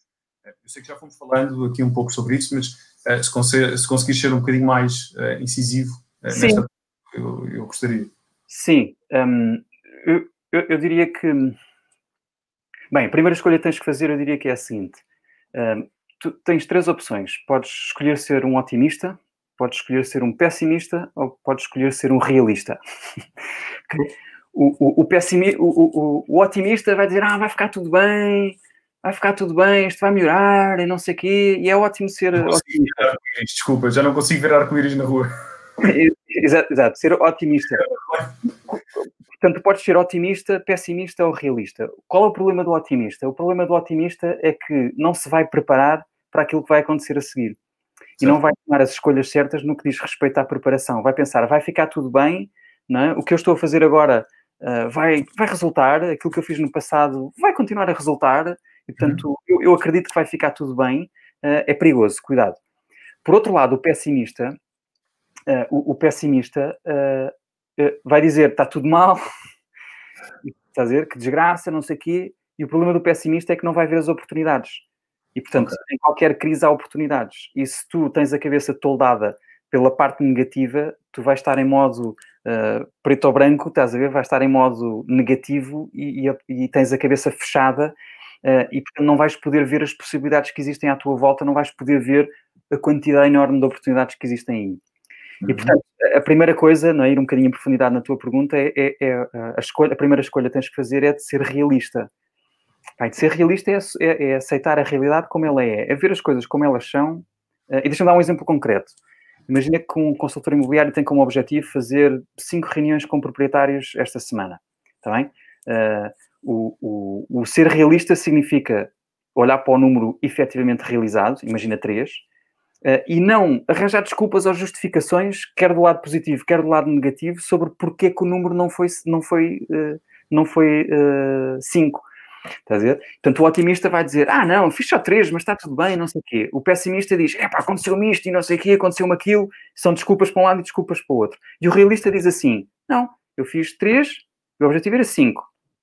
Eu sei que já fomos falando aqui um pouco sobre isso, mas se, conseguir, se ser um bocadinho mais incisivo nesta eu, eu gostaria. Sim, um, eu, eu, eu diria que. Bem, a primeira escolha que tens que fazer, eu diria que é a seguinte tu tens três opções. Podes escolher ser um otimista, podes escolher ser um pessimista ou podes escolher ser um realista. okay? O, o, o, pessimi, o, o, o, otimista vai dizer, ah, vai ficar tudo bem, vai ficar tudo bem, isto vai melhorar e não sei o quê, e é ótimo ser otimista. Desculpa, já não consigo ver arco-íris na rua. exato, exato, ser otimista. Portanto, podes ser otimista, pessimista ou realista. Qual é o problema do otimista? O problema do otimista é que não se vai preparar para aquilo que vai acontecer a seguir. Certo. E não vai tomar as escolhas certas no que diz respeito à preparação. Vai pensar, vai ficar tudo bem, não é? o que eu estou a fazer agora uh, vai, vai resultar, aquilo que eu fiz no passado vai continuar a resultar, e portanto uhum. eu, eu, acredito que vai ficar tudo bem. Uh, é perigoso, cuidado. Por outro lado, o pessimista, uh, o, o, pessimista eh, vai dizer está tudo mal, está a dizer que desgraça, não sei o quê, e o problema do pessimista é que não vai ver as oportunidades. E, portanto, okay. em qualquer crise há oportunidades. E se tu tens a cabeça toldada pela parte negativa, tu vais estar em modo uh, preto ou branco, estás a ver? Vais estar em modo negativo e, e, e tens a cabeça fechada uh, e, não vais poder ver as possibilidades que existem à tua volta, não vais poder ver a quantidade enorme de oportunidades que existem aí. E, uhum. portanto, a primeira coisa, não é, ir um bocadinho em profundidade na tua pergunta, é, é, é a, escolha, a primeira escolha que tens que fazer é de ser realista. De ser realista é, é, é, aceitar a realidade como ela é, é ver as coisas como elas são. Uh, e deixa-me dar um exemplo concreto. Imagina que um consultor imobiliário tem como objetivo fazer cinco reuniões com proprietários esta semana. Está bem? Uh, o, o, o ser realista significa olhar para o número efetivamente realizado, imagina três, Uh, e não arranjar desculpas ou justificações, quer do lado positivo, quer do lado negativo, sobre porque que o número não foi 5. Não foi, uh, não foi, cinco. Estás a ver? Portanto, o otimista vai dizer: Ah, não, fiz só três, mas está tudo bem, não sei o quê. O pessimista diz: É pá, aconteceu-me isto e não sei o quê, aconteceu-me aquilo. São desculpas para um lado e desculpas para o outro. E o realista diz assim: Não, eu fiz três, o objetivo era cinco.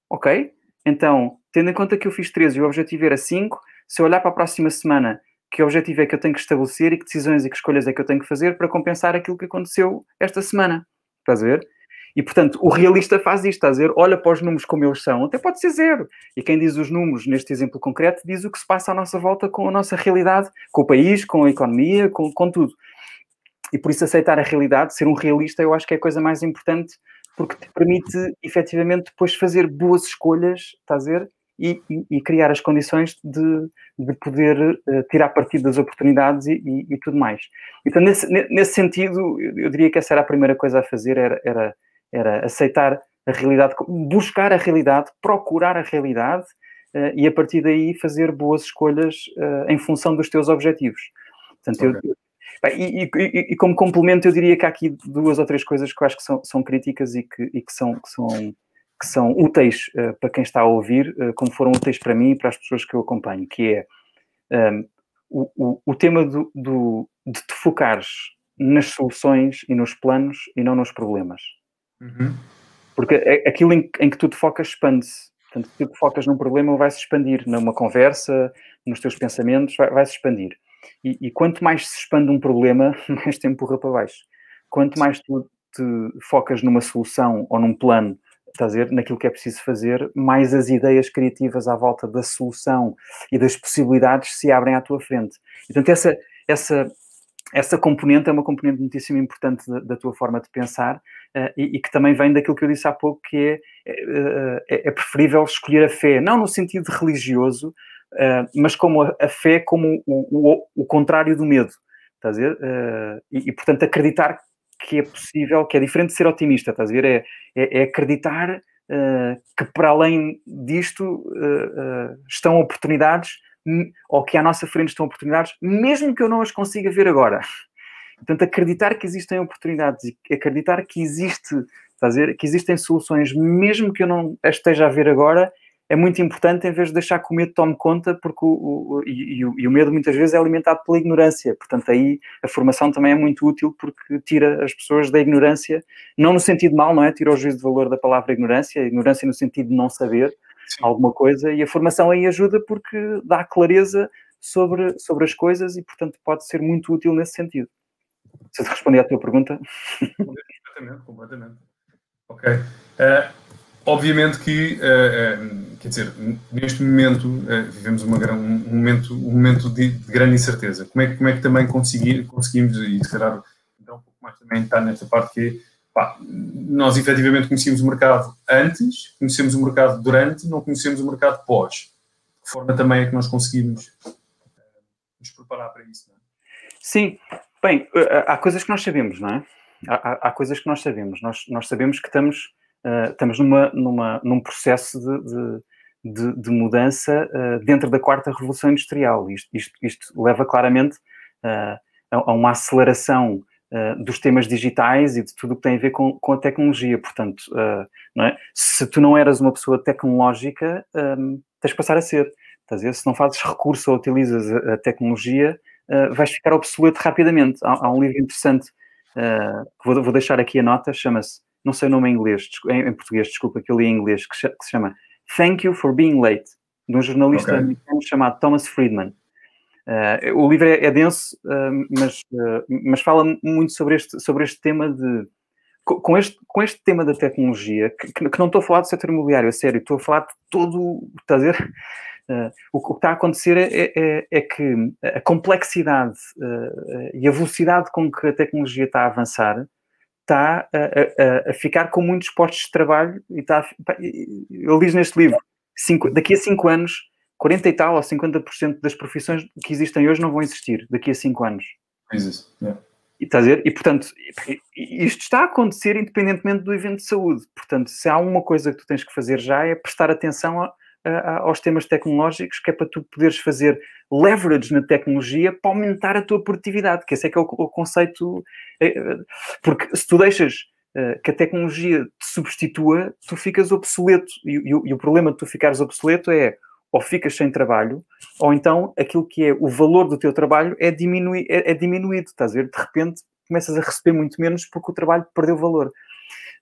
Ok? Então, tendo em conta que eu fiz três e o objetivo era cinco, se eu olhar para a próxima semana que objetivo é que eu tenho que estabelecer e que decisões e que escolhas é que eu tenho que fazer para compensar aquilo que aconteceu esta semana. Estás a ver? E, portanto, o realista faz isto, estás a ver? Olha para os números como eles são, até pode ser zero. E quem diz os números, neste exemplo concreto, diz o que se passa à nossa volta com a nossa realidade, com o país, com a economia, com, com tudo. E por isso aceitar a realidade, ser um realista, eu acho que é a coisa mais importante, porque te permite, efetivamente, depois fazer boas escolhas, estás a ver? e, e, criar as condições de, de poder uh, tirar partido das oportunidades e, e, e, tudo mais. Então, nesse, nesse sentido, eu diria que essa era a primeira coisa a fazer, era, era, era aceitar a realidade, buscar a realidade, procurar a realidade uh, e a partir daí fazer boas escolhas uh, em função dos teus objetivos. Portanto, okay. eu, e, e, e, como complemento, eu diria que há aqui duas ou três coisas que eu acho que são, são críticas e que, e que são, que são que são úteis uh, para quem está a ouvir, como foram úteis para mim e para as pessoas que eu acompanho, que é um, ehm, o, o, o, tema do, do, de te focares nas soluções e nos planos e não nos problemas. Uhum. Porque aquilo em, em, que tu te focas expande-se. Portanto, se tu te focas num problema, vai se expandir. Numa conversa, nos teus pensamentos, vai, vai se expandir. E, e, quanto mais se expande um problema, mais te empurra para baixo. Quanto mais tu te focas numa solução ou num plano estás a ver, naquilo que é preciso fazer, mais as ideias criativas à volta da solução e das possibilidades se abrem à tua frente. Portanto, essa, essa, essa componente é uma componente muitíssimo importante da, da tua forma de pensar e, e, que também vem daquilo que eu disse há pouco, que é, uh, é, é, preferível escolher a fé, não no sentido religioso, mas como a, a, fé como o, o, o, contrário do medo. Estás a ver? E, e, portanto, acreditar que é possível, que é diferente de ser otimista, estás a ver? É, é, é acreditar que para além disto estão oportunidades, ou que à nossa frente estão oportunidades, mesmo que eu não as consiga ver agora. Portanto, acreditar que existem oportunidades e acreditar que existe, fazer, que existem soluções, mesmo que eu não as esteja a ver agora, é muito importante em vez de deixar que o medo tome conta, porque o, o e, o, e, o, medo muitas vezes é alimentado pela ignorância. Portanto, aí a formação também é muito útil porque tira as pessoas da ignorância, não no sentido mal, não é? Tira o juízo de valor da palavra ignorância, ignorância no sentido de não saber Sim. alguma coisa, e a formação aí ajuda porque dá clareza sobre, sobre as coisas e, portanto, pode ser muito útil nesse sentido. Se te responder à tua pergunta. Completamente, completamente. Ok. Uh, obviamente que, uh, uh, quer dizer, neste momento vivemos uma, um, momento, um momento de, de, grande incerteza. Como é, que, como é que também conseguir, conseguimos, e se calhar então, um pouco mais também está nesta parte que pá, nós efetivamente conhecemos o mercado antes, conhecemos o mercado durante, não conhecemos o mercado pós. De que forma também é que nós conseguimos nos preparar para isso? É? Sim, bem, há coisas que nós sabemos, não é? Há, há, coisas que nós sabemos. Nós, nós sabemos que estamos uh, estamos numa, numa, num processo de, de, de, de mudança uh, dentro da quarta revolução industrial. Isto, isto, isto leva claramente uh, a, uma aceleração dos temas digitais e de tudo o que tem a ver com, com a tecnologia. Portanto, é? se tu não eras uma pessoa tecnológica, um, tens de passar a ser. Estás a? Se não fazes recurso ou utilizas a, a tecnologia, vais ficar obsoleto rapidamente. Há, há um livro interessante que vou, vou deixar aqui a nota, chama-se não sei o nome em inglês, em, em português, desculpa, que eu li em inglês, que, que, se chama Thank You for Being Late, de um jornalista okay. americano chamado Thomas Friedman. Uh, o livro é, é denso, uh, mas, uh, mas fala muito sobre este, sobre este tema de. Com este, com este tema da tecnologia, que, que não estou a falar do setor imobiliário, a sério, estou a falar de todo. Está a dizer? O, o que está a acontecer é, é, é que a complexidade e a velocidade com que a tecnologia está a avançar está a, a, a, ficar com muitos postos de trabalho e está, ele diz neste livro, cinco, daqui a 5 anos, 40 e tal ou 50% das profissões que existem hoje não vão existir daqui a 5 anos. Existe, yeah. E, está a dizer? e portanto, isto está a acontecer independentemente do evento de saúde. Portanto, se há uma coisa que tu tens que fazer já é prestar atenção a, aos temas tecnológicos, que é para tu poderes fazer leverage na tecnologia para aumentar a tua produtividade, que esse é que é o, o conceito. É, é, porque se tu deixas uh, que a tecnologia te substitua, tu ficas obsoleto. E, e, e, o problema de tu ficares obsoleto é ou ficas sem trabalho, ou então aquilo que é o valor do teu trabalho é, diminui, é, é diminuído. Estás a ver? De repente começas a receber muito menos porque o trabalho perdeu valor.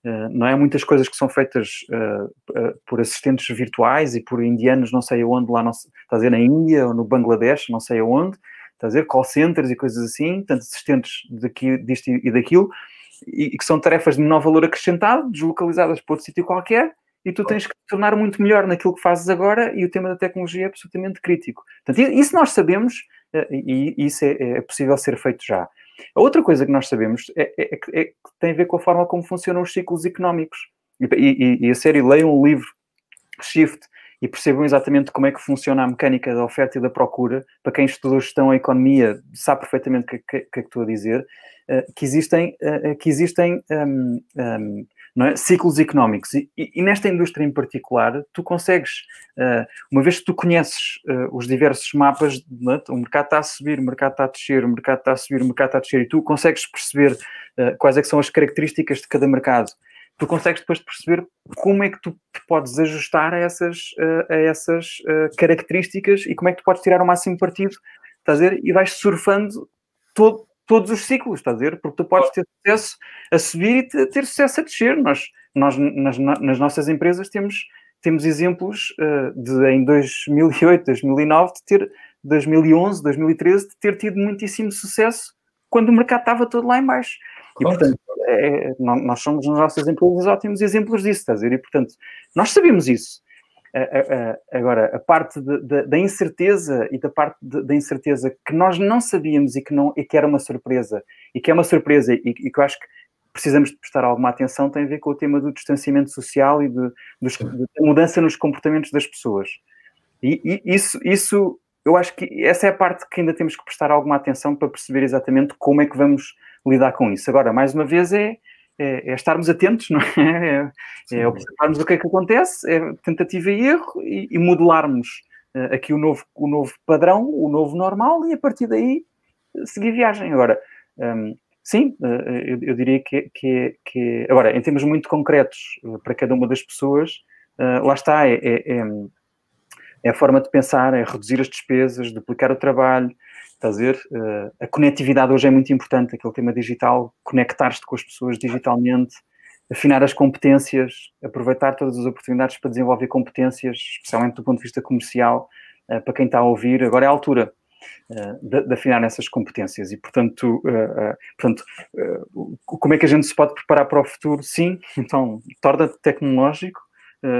Uh, não é muitas coisas que são feitas uh, uh, por assistentes virtuais e por indianos, não sei aonde, lá, não, está a dizer, na Índia ou no Bangladesh, não sei aonde, está a dizer, call centers e coisas assim, tanto assistentes daqui, disto e daquilo, e, e que são tarefas de menor valor acrescentado, deslocalizadas para outro sítio qualquer, e tu tens que te tornar muito melhor naquilo que fazes agora, e o tema da tecnologia é absolutamente crítico. Portanto, isso nós sabemos, e isso é, é possível ser feito já. A outra coisa que nós sabemos é, é, é, que tem a ver com a forma como funcionam os ciclos económicos. E, e, e a série leiam um livro, Shift, e percebam exatamente como é que funciona a mecânica da oferta e da procura. Para quem estudou gestão a economia, sabe perfeitamente o que, que, que, é que estou a dizer, uh, que existem, uh, que existem um, um, é? ciclos económicos. E, e, nesta indústria em particular, tu consegues, uh, uma vez que tu conheces uh, os diversos mapas, é? o mercado está a subir, o mercado está a descer, o mercado está a subir, o mercado está a descer, e tu consegues perceber uh, quais é são as características de cada mercado. Tu consegues depois perceber como é que tu podes ajustar a essas, a essas características e como é que tu podes tirar o máximo partido, estás a ver? E vais surfando todo, todos os ciclos, estás a ver? Porque tu podes ter sucesso a subir e ter sucesso a descer. Nós, nós nas, nas nossas empresas temos, temos exemplos uh, de em 2008, 2009, de ter 2011, 2013, de ter tido muitíssimo sucesso quando o mercado estava todo lá em baixo. E, portanto, é, nós somos nas nossas empresas ótimos exemplos disso, estás a ver? E, portanto, nós sabemos isso agora, a parte de, de, da incerteza e da parte de, da incerteza que nós não sabíamos e que, não, e que era uma surpresa, e que é uma surpresa e, e que eu acho que precisamos de prestar alguma atenção, tem a ver com o tema do distanciamento social e de, dos, de mudança nos comportamentos das pessoas. E, e, isso, isso, eu acho que essa é a parte que ainda temos que prestar alguma atenção para perceber exatamente como é que vamos lidar com isso. Agora, mais uma vez, é é, é, estarmos atentos, não é? É, é observarmos o que é que acontece, é tentativa e erro e, e modelarmos uh, aqui o novo, o novo padrão, o novo normal e a partir daí seguir viagem. Agora, um, sim, eu, eu, diria que, que, que, Agora, em termos muito concretos para cada uma das pessoas, lá está, é, é, é, é, a forma de pensar, é reduzir as despesas, duplicar o trabalho, estás a ver? a conectividade hoje é muito importante, aquele tema digital, conectar-te com as pessoas digitalmente, afinar as competências, aproveitar todas as oportunidades para desenvolver competências, especialmente do ponto de vista comercial, para quem está a ouvir. Agora é a altura eh, de, de, afinar essas competências. E, portanto, uh, uh, portanto como é que a gente se pode preparar para o futuro? Sim, então, torna-te tecnológico,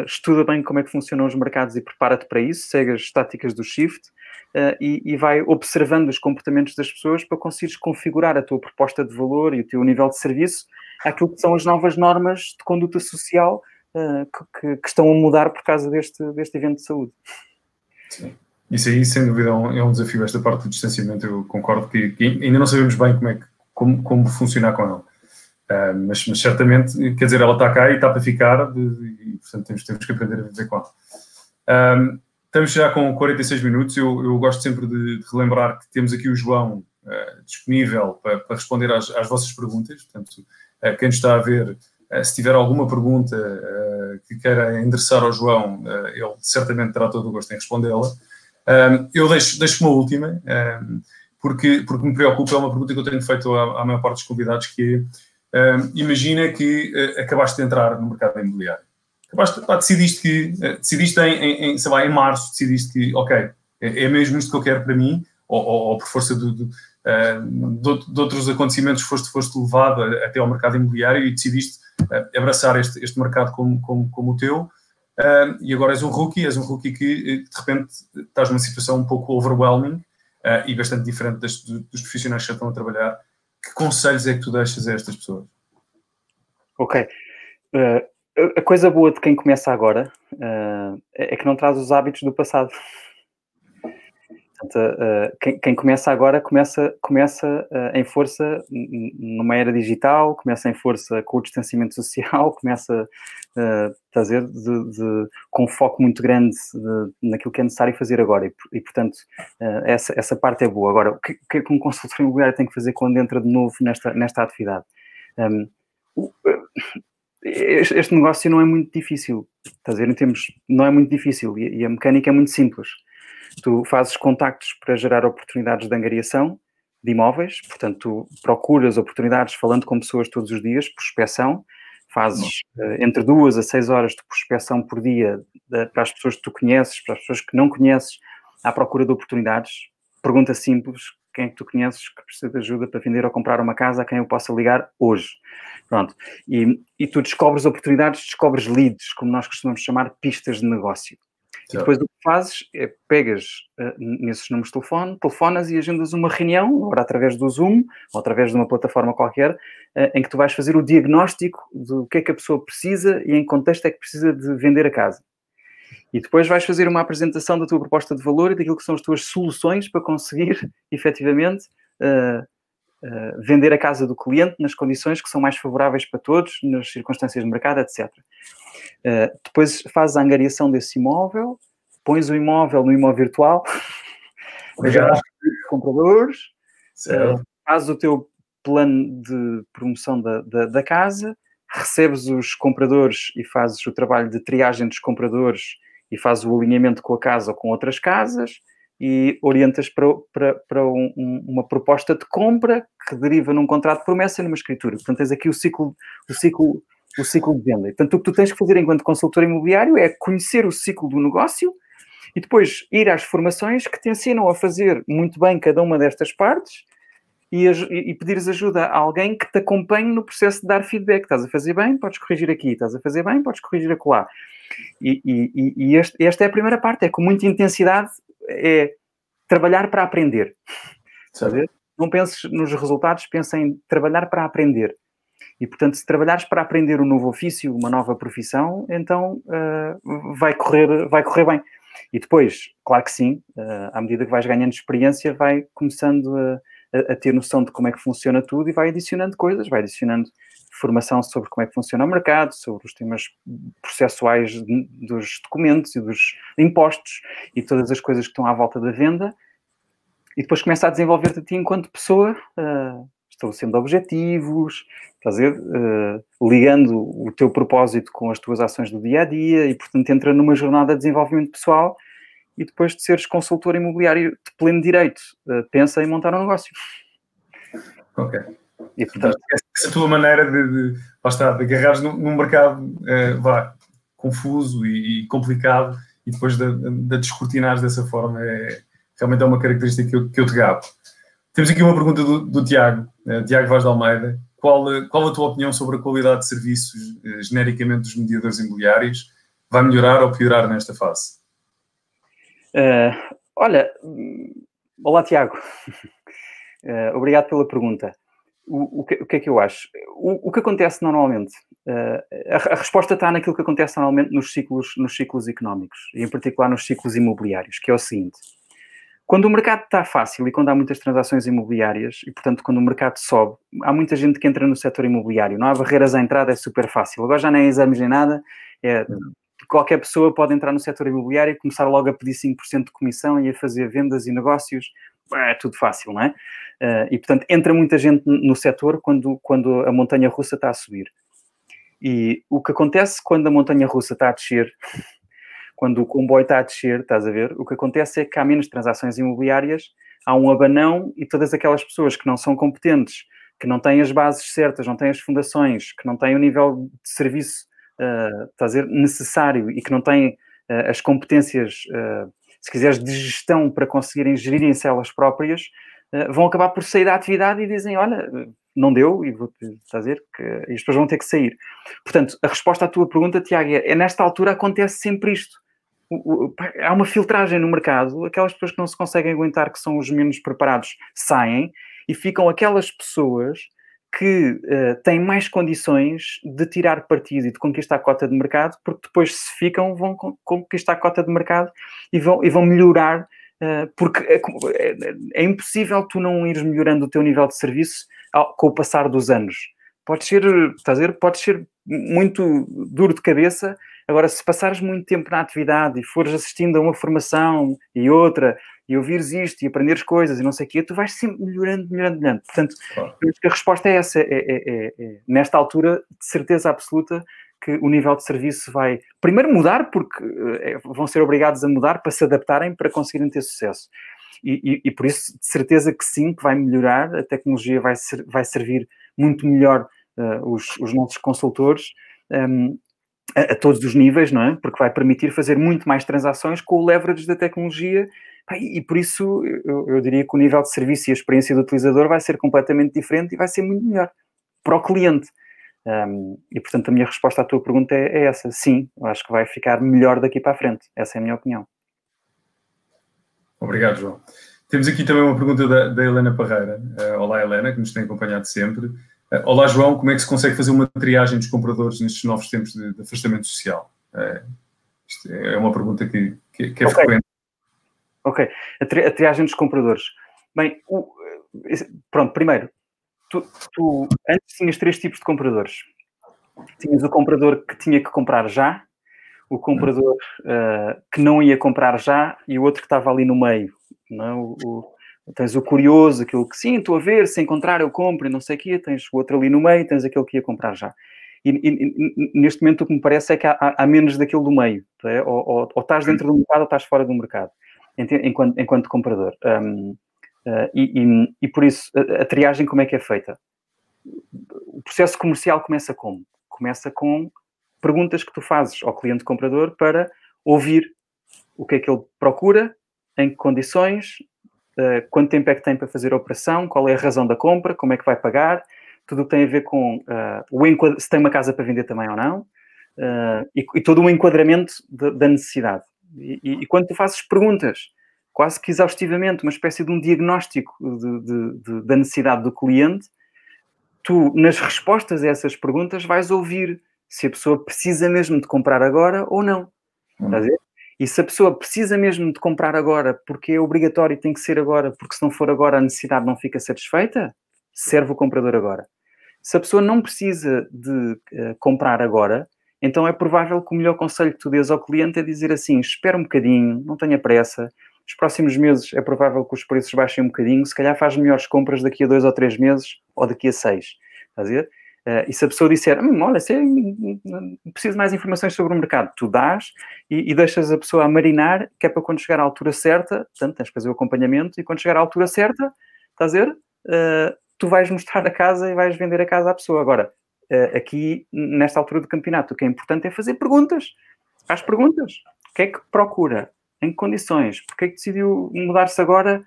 estuda bem como é que funcionam os mercados e prepara-te para isso, segue as táticas do shift e, e, vai observando os comportamentos das pessoas para conseguires configurar a tua proposta de valor e o teu nível de serviço àquilo que são as novas normas de conduta social que, que, estão a mudar por causa deste, deste evento de saúde. Sim. Isso aí, sem dúvida, é um, é um desafio. Esta parte do distanciamento, eu concordo que, que, ainda não sabemos bem como, é que, como, como funcionar com ela. Uh, mas, mas, certamente, quer dizer, ela está cá e está para ficar, e, portanto temos, temos que aprender a viver com ela. Um, estamos já com 46 minutos. Eu, eu gosto sempre de, de, relembrar que temos aqui o João uh, disponível para, para responder às, às, vossas perguntas. Portanto, uh, quem nos está a ver, se tiver alguma pergunta que queira endereçar ao João, ele certamente terá todo o gosto em respondê-la. Um, eu deixo, deixo uma última, um, porque, porque me preocupa, é uma pergunta que eu tenho feito à, à maior parte dos convidados, que é, um, imagina que uh, acabaste de entrar no mercado imobiliário. Acabaste, pá, decidiste que, uh, decidiste em, em, em, sei lá, em março, decidiste que, ok, é, é mesmo isto que eu quero para mim, ou, ou, ou por força de, de, uh, outros acontecimentos foste, foste levado até ao mercado imobiliário e decidiste abraçar este, este mercado como, como, como o teu, Uh, e agora és um rookie, és um rookie que eh, de repente estás numa situação um pouco overwhelming uh, e bastante diferente das, dos profissionais que já estão a trabalhar. Que conselhos é que tu deixas a estas pessoas? Ok. Uh, a coisa boa de quem começa agora é que não traz os hábitos do passado. Portanto, uh, quem, quem, começa agora começa, começa uh, em força numa era digital, começa em força com o distanciamento social, começa uh, a dizer, de, de, com um foco muito grande de, naquilo que é necessário fazer agora. E, e portanto, uh, essa, essa parte é boa. Agora, o que, que, que um consultor imobiliário tem que fazer quando entra de novo nesta, nesta atividade? Um, este, este, negócio não é muito difícil, ver, em termos, não é muito difícil e, e a mecânica é muito simples Tu fazes contactos para gerar oportunidades de angariação de imóveis, portanto, tu procuras oportunidades falando com pessoas todos os dias, prospecção, fazes uh, entre duas a seis horas de prospecção por dia de, para as pessoas que tu conheces, para as pessoas que não conheces, à procura de oportunidades. Pergunta simples: quem é que tu conheces que precisa de ajuda para vender ou comprar uma casa a quem eu possa ligar hoje? Pronto. E, e tu descobres oportunidades, descobres leads, como nós costumamos chamar pistas de negócio. E depois o que fazes é pegas uh, nesses números de telefone, telefonas e agendas uma reunião, ou através do Zoom, ou através de uma plataforma qualquer, uh, em que tu vais fazer o diagnóstico do que é que a pessoa precisa e em que contexto é que precisa de vender a casa. E depois vais fazer uma apresentação da tua proposta de valor e daquilo que são as tuas soluções para conseguir, efetivamente, uh, uh, vender a casa do cliente nas condições que são mais favoráveis para todos, nas circunstâncias de mercado, etc. Uh, depois fazes a angariação desse imóvel, pões o imóvel no imóvel virtual, já compradores, uh, fazes o teu plano de promoção da, da, da, casa, recebes os compradores e fazes o trabalho de triagem dos compradores e fazes o alinhamento com a casa ou com outras casas, e orientas para, para, para um, uma proposta de compra que deriva num contrato de promessa e numa escritura. Portanto, tens aqui o ciclo, o ciclo, o ciclo de venda. Portanto, o que tu tens que fazer enquanto consultor imobiliário é conhecer o ciclo do negócio e depois ir às formações que te ensinam a fazer muito bem cada uma destas partes e, e pedires ajuda a alguém que te acompanhe no processo de dar feedback. Estás a fazer bem? Podes corrigir aqui. Estás a fazer bem? Podes corrigir acolá. E, e, e este, esta é a primeira parte. É com muita intensidade é trabalhar para aprender. Sabe? Não penses nos resultados, pensa em trabalhar para aprender. E, portanto, se trabalhares para aprender um novo ofício, uma nova profissão, então uh, vai, correr, vai correr bem. E depois, claro que sim, uh, à medida que vais ganhando experiência, vai começando a, a, a, ter noção de como é que funciona tudo e vai adicionando coisas, vai adicionando formação sobre como é que funciona o mercado, sobre os temas processuais dos documentos e dos impostos e todas as coisas que estão à volta da venda. E depois começa a desenvolver-te a ti enquanto pessoa, uh, estabelecendo objetivos, ver? Uh, ligando o teu propósito com as tuas ações do dia a dia e, portanto, entra numa jornada de desenvolvimento pessoal e depois de seres consultor imobiliário de pleno direito, uh, pensa em montar um negócio. Ok. E, portanto, essa é a tua maneira de, de, está, de agarrares num, num mercado uh, vá, confuso e, e, complicado e depois de, de, de descortinares dessa forma é, realmente é uma característica que eu, que eu te gabo. Temos aqui uma pergunta do, do Tiago, uh, Tiago Vaz de Almeida. Qual, qual a tua opinião sobre a qualidade de serviços, uh, genericamente, dos mediadores imobiliários? Vai melhorar ou piorar nesta fase? Uh, olha, olá Tiago, obrigado pela pergunta. O, que, o, que, é que eu acho? O, o que acontece normalmente? a, a, resposta está naquilo que acontece normalmente nos ciclos, nos ciclos económicos, e em particular nos ciclos imobiliários, que é o seguinte quando o mercado está fácil e quando há muitas transações imobiliárias, e portanto quando o mercado sobe, há muita gente que entra no setor imobiliário, não há barreiras à entrada, é super fácil. Agora já nem exames nem nada, é, qualquer pessoa pode entrar no setor imobiliário e começar logo a pedir 5% de comissão e a fazer vendas e negócios, é tudo fácil, não é? Uh, e portanto entra muita gente no setor quando, quando a montanha russa está a subir. E o que acontece quando a montanha russa está a descer quando o comboio está a descer, estás a ver, o que acontece é que há menos transações imobiliárias, há um abanão e todas aquelas pessoas que não são competentes, que não têm as bases certas, não têm as fundações, que não têm o nível de serviço, uh, estás a ver, necessário e que não têm uh, as competências, uh, se quiseres, de gestão para conseguirem gerirem-se elas próprias, uh, vão acabar por sair da atividade e dizem, olha, não deu e vou dizer que e as pessoas vão ter que sair. Portanto, a resposta à tua pergunta, Tiago, é, é nesta altura acontece sempre isto há uma filtragem no mercado, aquelas pessoas que não se conseguem aguentar, que são os menos preparados, saem e ficam aquelas pessoas que uh, têm mais condições de tirar partido e de conquistar a cota de mercado, porque depois, se ficam, vão conquistar a cota de mercado e vão, e vão melhorar, uh, porque é, é, é, impossível tu não ires melhorando o teu nível de serviço ao, com o passar dos anos. Pode ser, estás a ser muito duro de cabeça, Agora, se passares muito tempo na atividade e fores assistindo a uma formação e outra, e ouvires isto e aprenderes coisas e não sei o quê, tu vais sempre melhorando, melhorando, melhorando. Portanto, claro. a resposta é essa. É, é, é, é, nesta altura, de certeza absoluta que o nível de serviço vai, primeiro, mudar, porque é, vão ser obrigados a mudar para se adaptarem para conseguirem ter sucesso. E, e, e, por isso, de certeza que sim, que vai melhorar, a tecnologia vai, ser, vai servir muito melhor uh, os, os nossos consultores. Um, a, a, todos os níveis, não é? Porque vai permitir fazer muito mais transações com o leverage da tecnologia e, por isso eu, eu, diria que o nível de serviço e a experiência do utilizador vai ser completamente diferente e vai ser muito melhor para o cliente. Um, e portanto a minha resposta à tua pergunta é, é, essa. Sim, acho que vai ficar melhor daqui para a frente. Essa é a minha opinião. Obrigado, João. Temos aqui também uma pergunta da, da Helena Parreira. Uh, olá, Helena, que nos tem acompanhado sempre. Olá, João, como é que se consegue fazer uma triagem dos compradores nestes novos tempos de, de afastamento social? É, é uma pergunta que, que, que é okay. frequente. Ok, a, tri a, triagem dos compradores. Bem, o, pronto, primeiro, tu, tu, antes tinhas três tipos de compradores. Tinhas o comprador que tinha que comprar já, o comprador uh, que não ia comprar já e o outro que estava ali no meio. Não é? o, o Tens o curioso, aquilo que sim, estou a ver, se encontrar eu compro e não sei o quê. Tens o outro ali no meio, tens aquele que ia comprar já. E, e, e neste momento o que me parece é que há, há menos daquilo do meio. É? Ou, ou, ou, estás dentro do mercado ou estás fora do mercado, enquanto, enquanto comprador. Um, uh, e, e, por isso, a, a triagem como é que é feita? O processo comercial começa como? Começa com perguntas que tu fazes ao cliente comprador para ouvir o que é que ele procura, em que condições, uh, quanto tempo é que tem para fazer a operação, qual é a razão da compra, como é que vai pagar, tudo o que tem a ver com uh, o se tem uma casa para vender também ou não, uh, e, e, todo um enquadramento de, da necessidade. E, e, e, quando tu fazes perguntas, quase que exaustivamente, uma espécie de um diagnóstico de, de, da necessidade do cliente, tu, nas respostas a essas perguntas, vais ouvir se a pessoa precisa mesmo de comprar agora ou não. Estás a ver? E se a pessoa precisa mesmo de comprar agora, porque é obrigatório e tem que ser agora, porque se não for agora a necessidade não fica satisfeita, serve o comprador agora. Se a pessoa não precisa de uh, comprar agora, então é provável que o melhor conselho que tu dês ao cliente é dizer assim: espera um bocadinho, não tenha pressa, nos próximos meses é provável que os preços baixem um bocadinho, se calhar faz melhores compras daqui a dois ou três meses ou daqui a seis. Estás a? Uh, e se a pessoa disser, hum, olha, preciso mais informações sobre o mercado, tu dás e, e, deixas a pessoa a marinar, que é para quando chegar à altura certa, portanto, tens de fazer o acompanhamento, e quando chegar à altura certa, estás a? Uh, tu vais mostrar a casa e vais vender a casa à pessoa. Agora, uh, aqui, nesta altura do campeonato, o que é importante é fazer perguntas. Faz perguntas. O que é que procura? Em que condições? Porquê é que decidiu mudar-se agora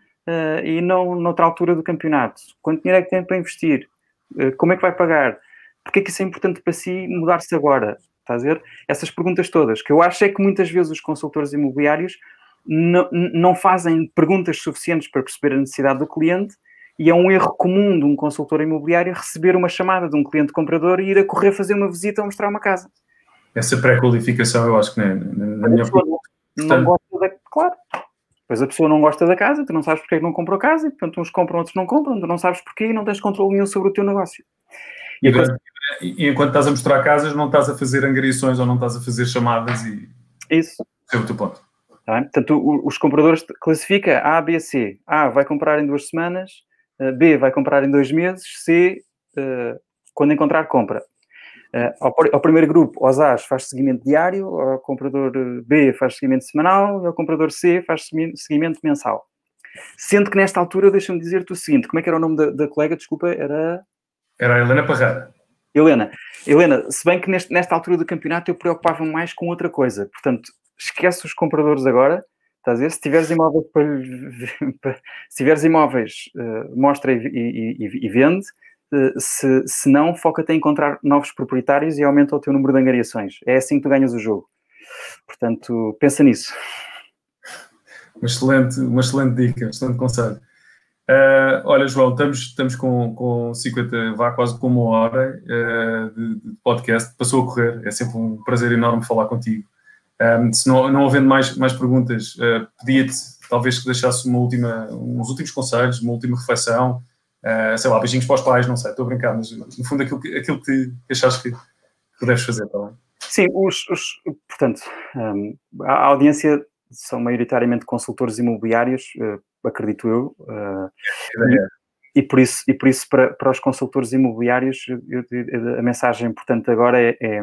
e não noutra altura do campeonato? Quanto dinheiro é que tem para investir? Eh, como é que vai pagar? Porquê é que isso é importante para si mudar-se agora? Estás a ver? Essas perguntas todas, que eu acho é que muitas vezes os consultores imobiliários não, não fazem perguntas suficientes para perceber a necessidade do cliente e é um erro comum de um consultor imobiliário receber uma chamada de um cliente comprador e ir a correr fazer uma visita ou mostrar uma casa. Essa pré-qualificação eu acho que é, na minha opinião... Não gosta da... Claro, Pois a pessoa não gosta da casa, tu não sabes porque é que não comprou casa, e portanto uns compram, outros não compram, tu não sabes porquê e não tens controle nenhum sobre o teu negócio. E, coisa... e, enquanto estás a mostrar casas, não estás a fazer angariações ou não estás a fazer chamadas e... Isso. É o teu ponto. Tá Portanto, os compradores classifica A, B, C. A vai comprar em duas semanas, eh, B vai comprar em dois meses, C, uh, quando encontrar, compra. Uh, ao, ao, primeiro grupo, aos A's faz seguimento diário, ao comprador B faz seguimento semanal e ao comprador C faz seguimento mensal. Sendo que nesta altura, deixa-me dizer-te o seguinte: como é que era o nome da, da colega? Desculpa, era. Era a Helena Parrada. Helena, Helena, se bem que neste, nesta altura do campeonato eu preocupava-me mais com outra coisa. Portanto, esquece os compradores agora. Estás a ver? Se tiveres imóveis, para, se tiveres imóveis, uh, mostra e, e, e, e vende se, se não, foca-te em encontrar novos proprietários e aumenta o teu número de angariações. É assim que tu ganhas o jogo. Portanto, pensa nisso. Uma excelente, uma excelente dica, um excelente conselho. Uh, olha, João, estamos, estamos com, com 50, vá quase com uma hora uh, de, de, podcast. Passou a correr, é sempre um prazer enorme falar contigo. Um, se não, não havendo mais, mais perguntas, uh, pedia-te talvez que deixasse uma última, uns últimos conselhos, uma última reflexão, Uh, sei lá, beijinhos para os pais, não sei, estou a brincar, mas no fundo aquilo que, aquilo que achas que, que deves fazer, está bem? Sim, os, os portanto, um, a audiência são maioritariamente consultores imobiliários, uh, acredito eu, uh, e, e, por isso, e por isso para, para os consultores imobiliários eu, eu, a mensagem importante agora é, é,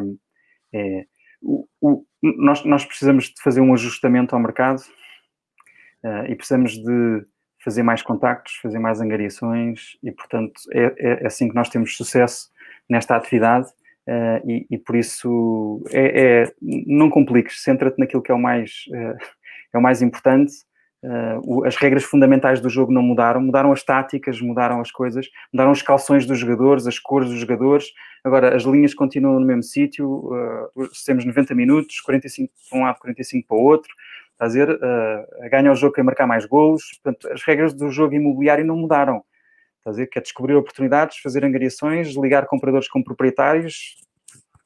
é o, o, nós, nós precisamos de fazer um ajustamento ao mercado e precisamos de fazer mais contactos, fazer mais angariações e, portanto, é, é, é assim que nós temos sucesso nesta atividade uh, e, e, por isso é, é não compliques, centra-te naquilo que é o mais, uh, é o mais importante. Uh, as regras fundamentais do jogo não mudaram, mudaram as táticas, mudaram as coisas, mudaram os calções dos jogadores, as cores dos jogadores. Agora, as linhas continuam no mesmo sítio, temos 90 minutos, 45 para um lado, 45 para o outro a dizer, uh, ganha o jogo quem marcar mais golos. Portanto, as regras do jogo imobiliário não mudaram. Está dizer que é descobrir oportunidades, fazer angariações, ligar compradores com proprietários.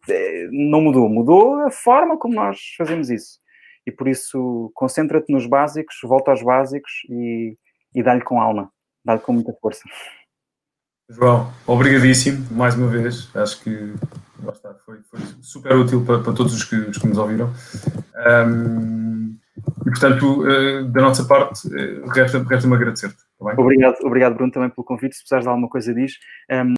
É, não mudou. Mudou a forma como nós fazemos isso. E por isso, concentra-te nos básicos, volta aos básicos e, e dá-lhe com alma. Dá-lhe com muita força. João, obrigadíssimo mais uma vez. Acho que foi, foi, super útil para, para todos os que, os que nos ouviram. Um, e, portanto, uh, da nossa parte, uh, resta-me resta agradecer-te. Tá obrigado, obrigado, Bruno, também pelo convite. Se precisares de alguma coisa, diz. Um...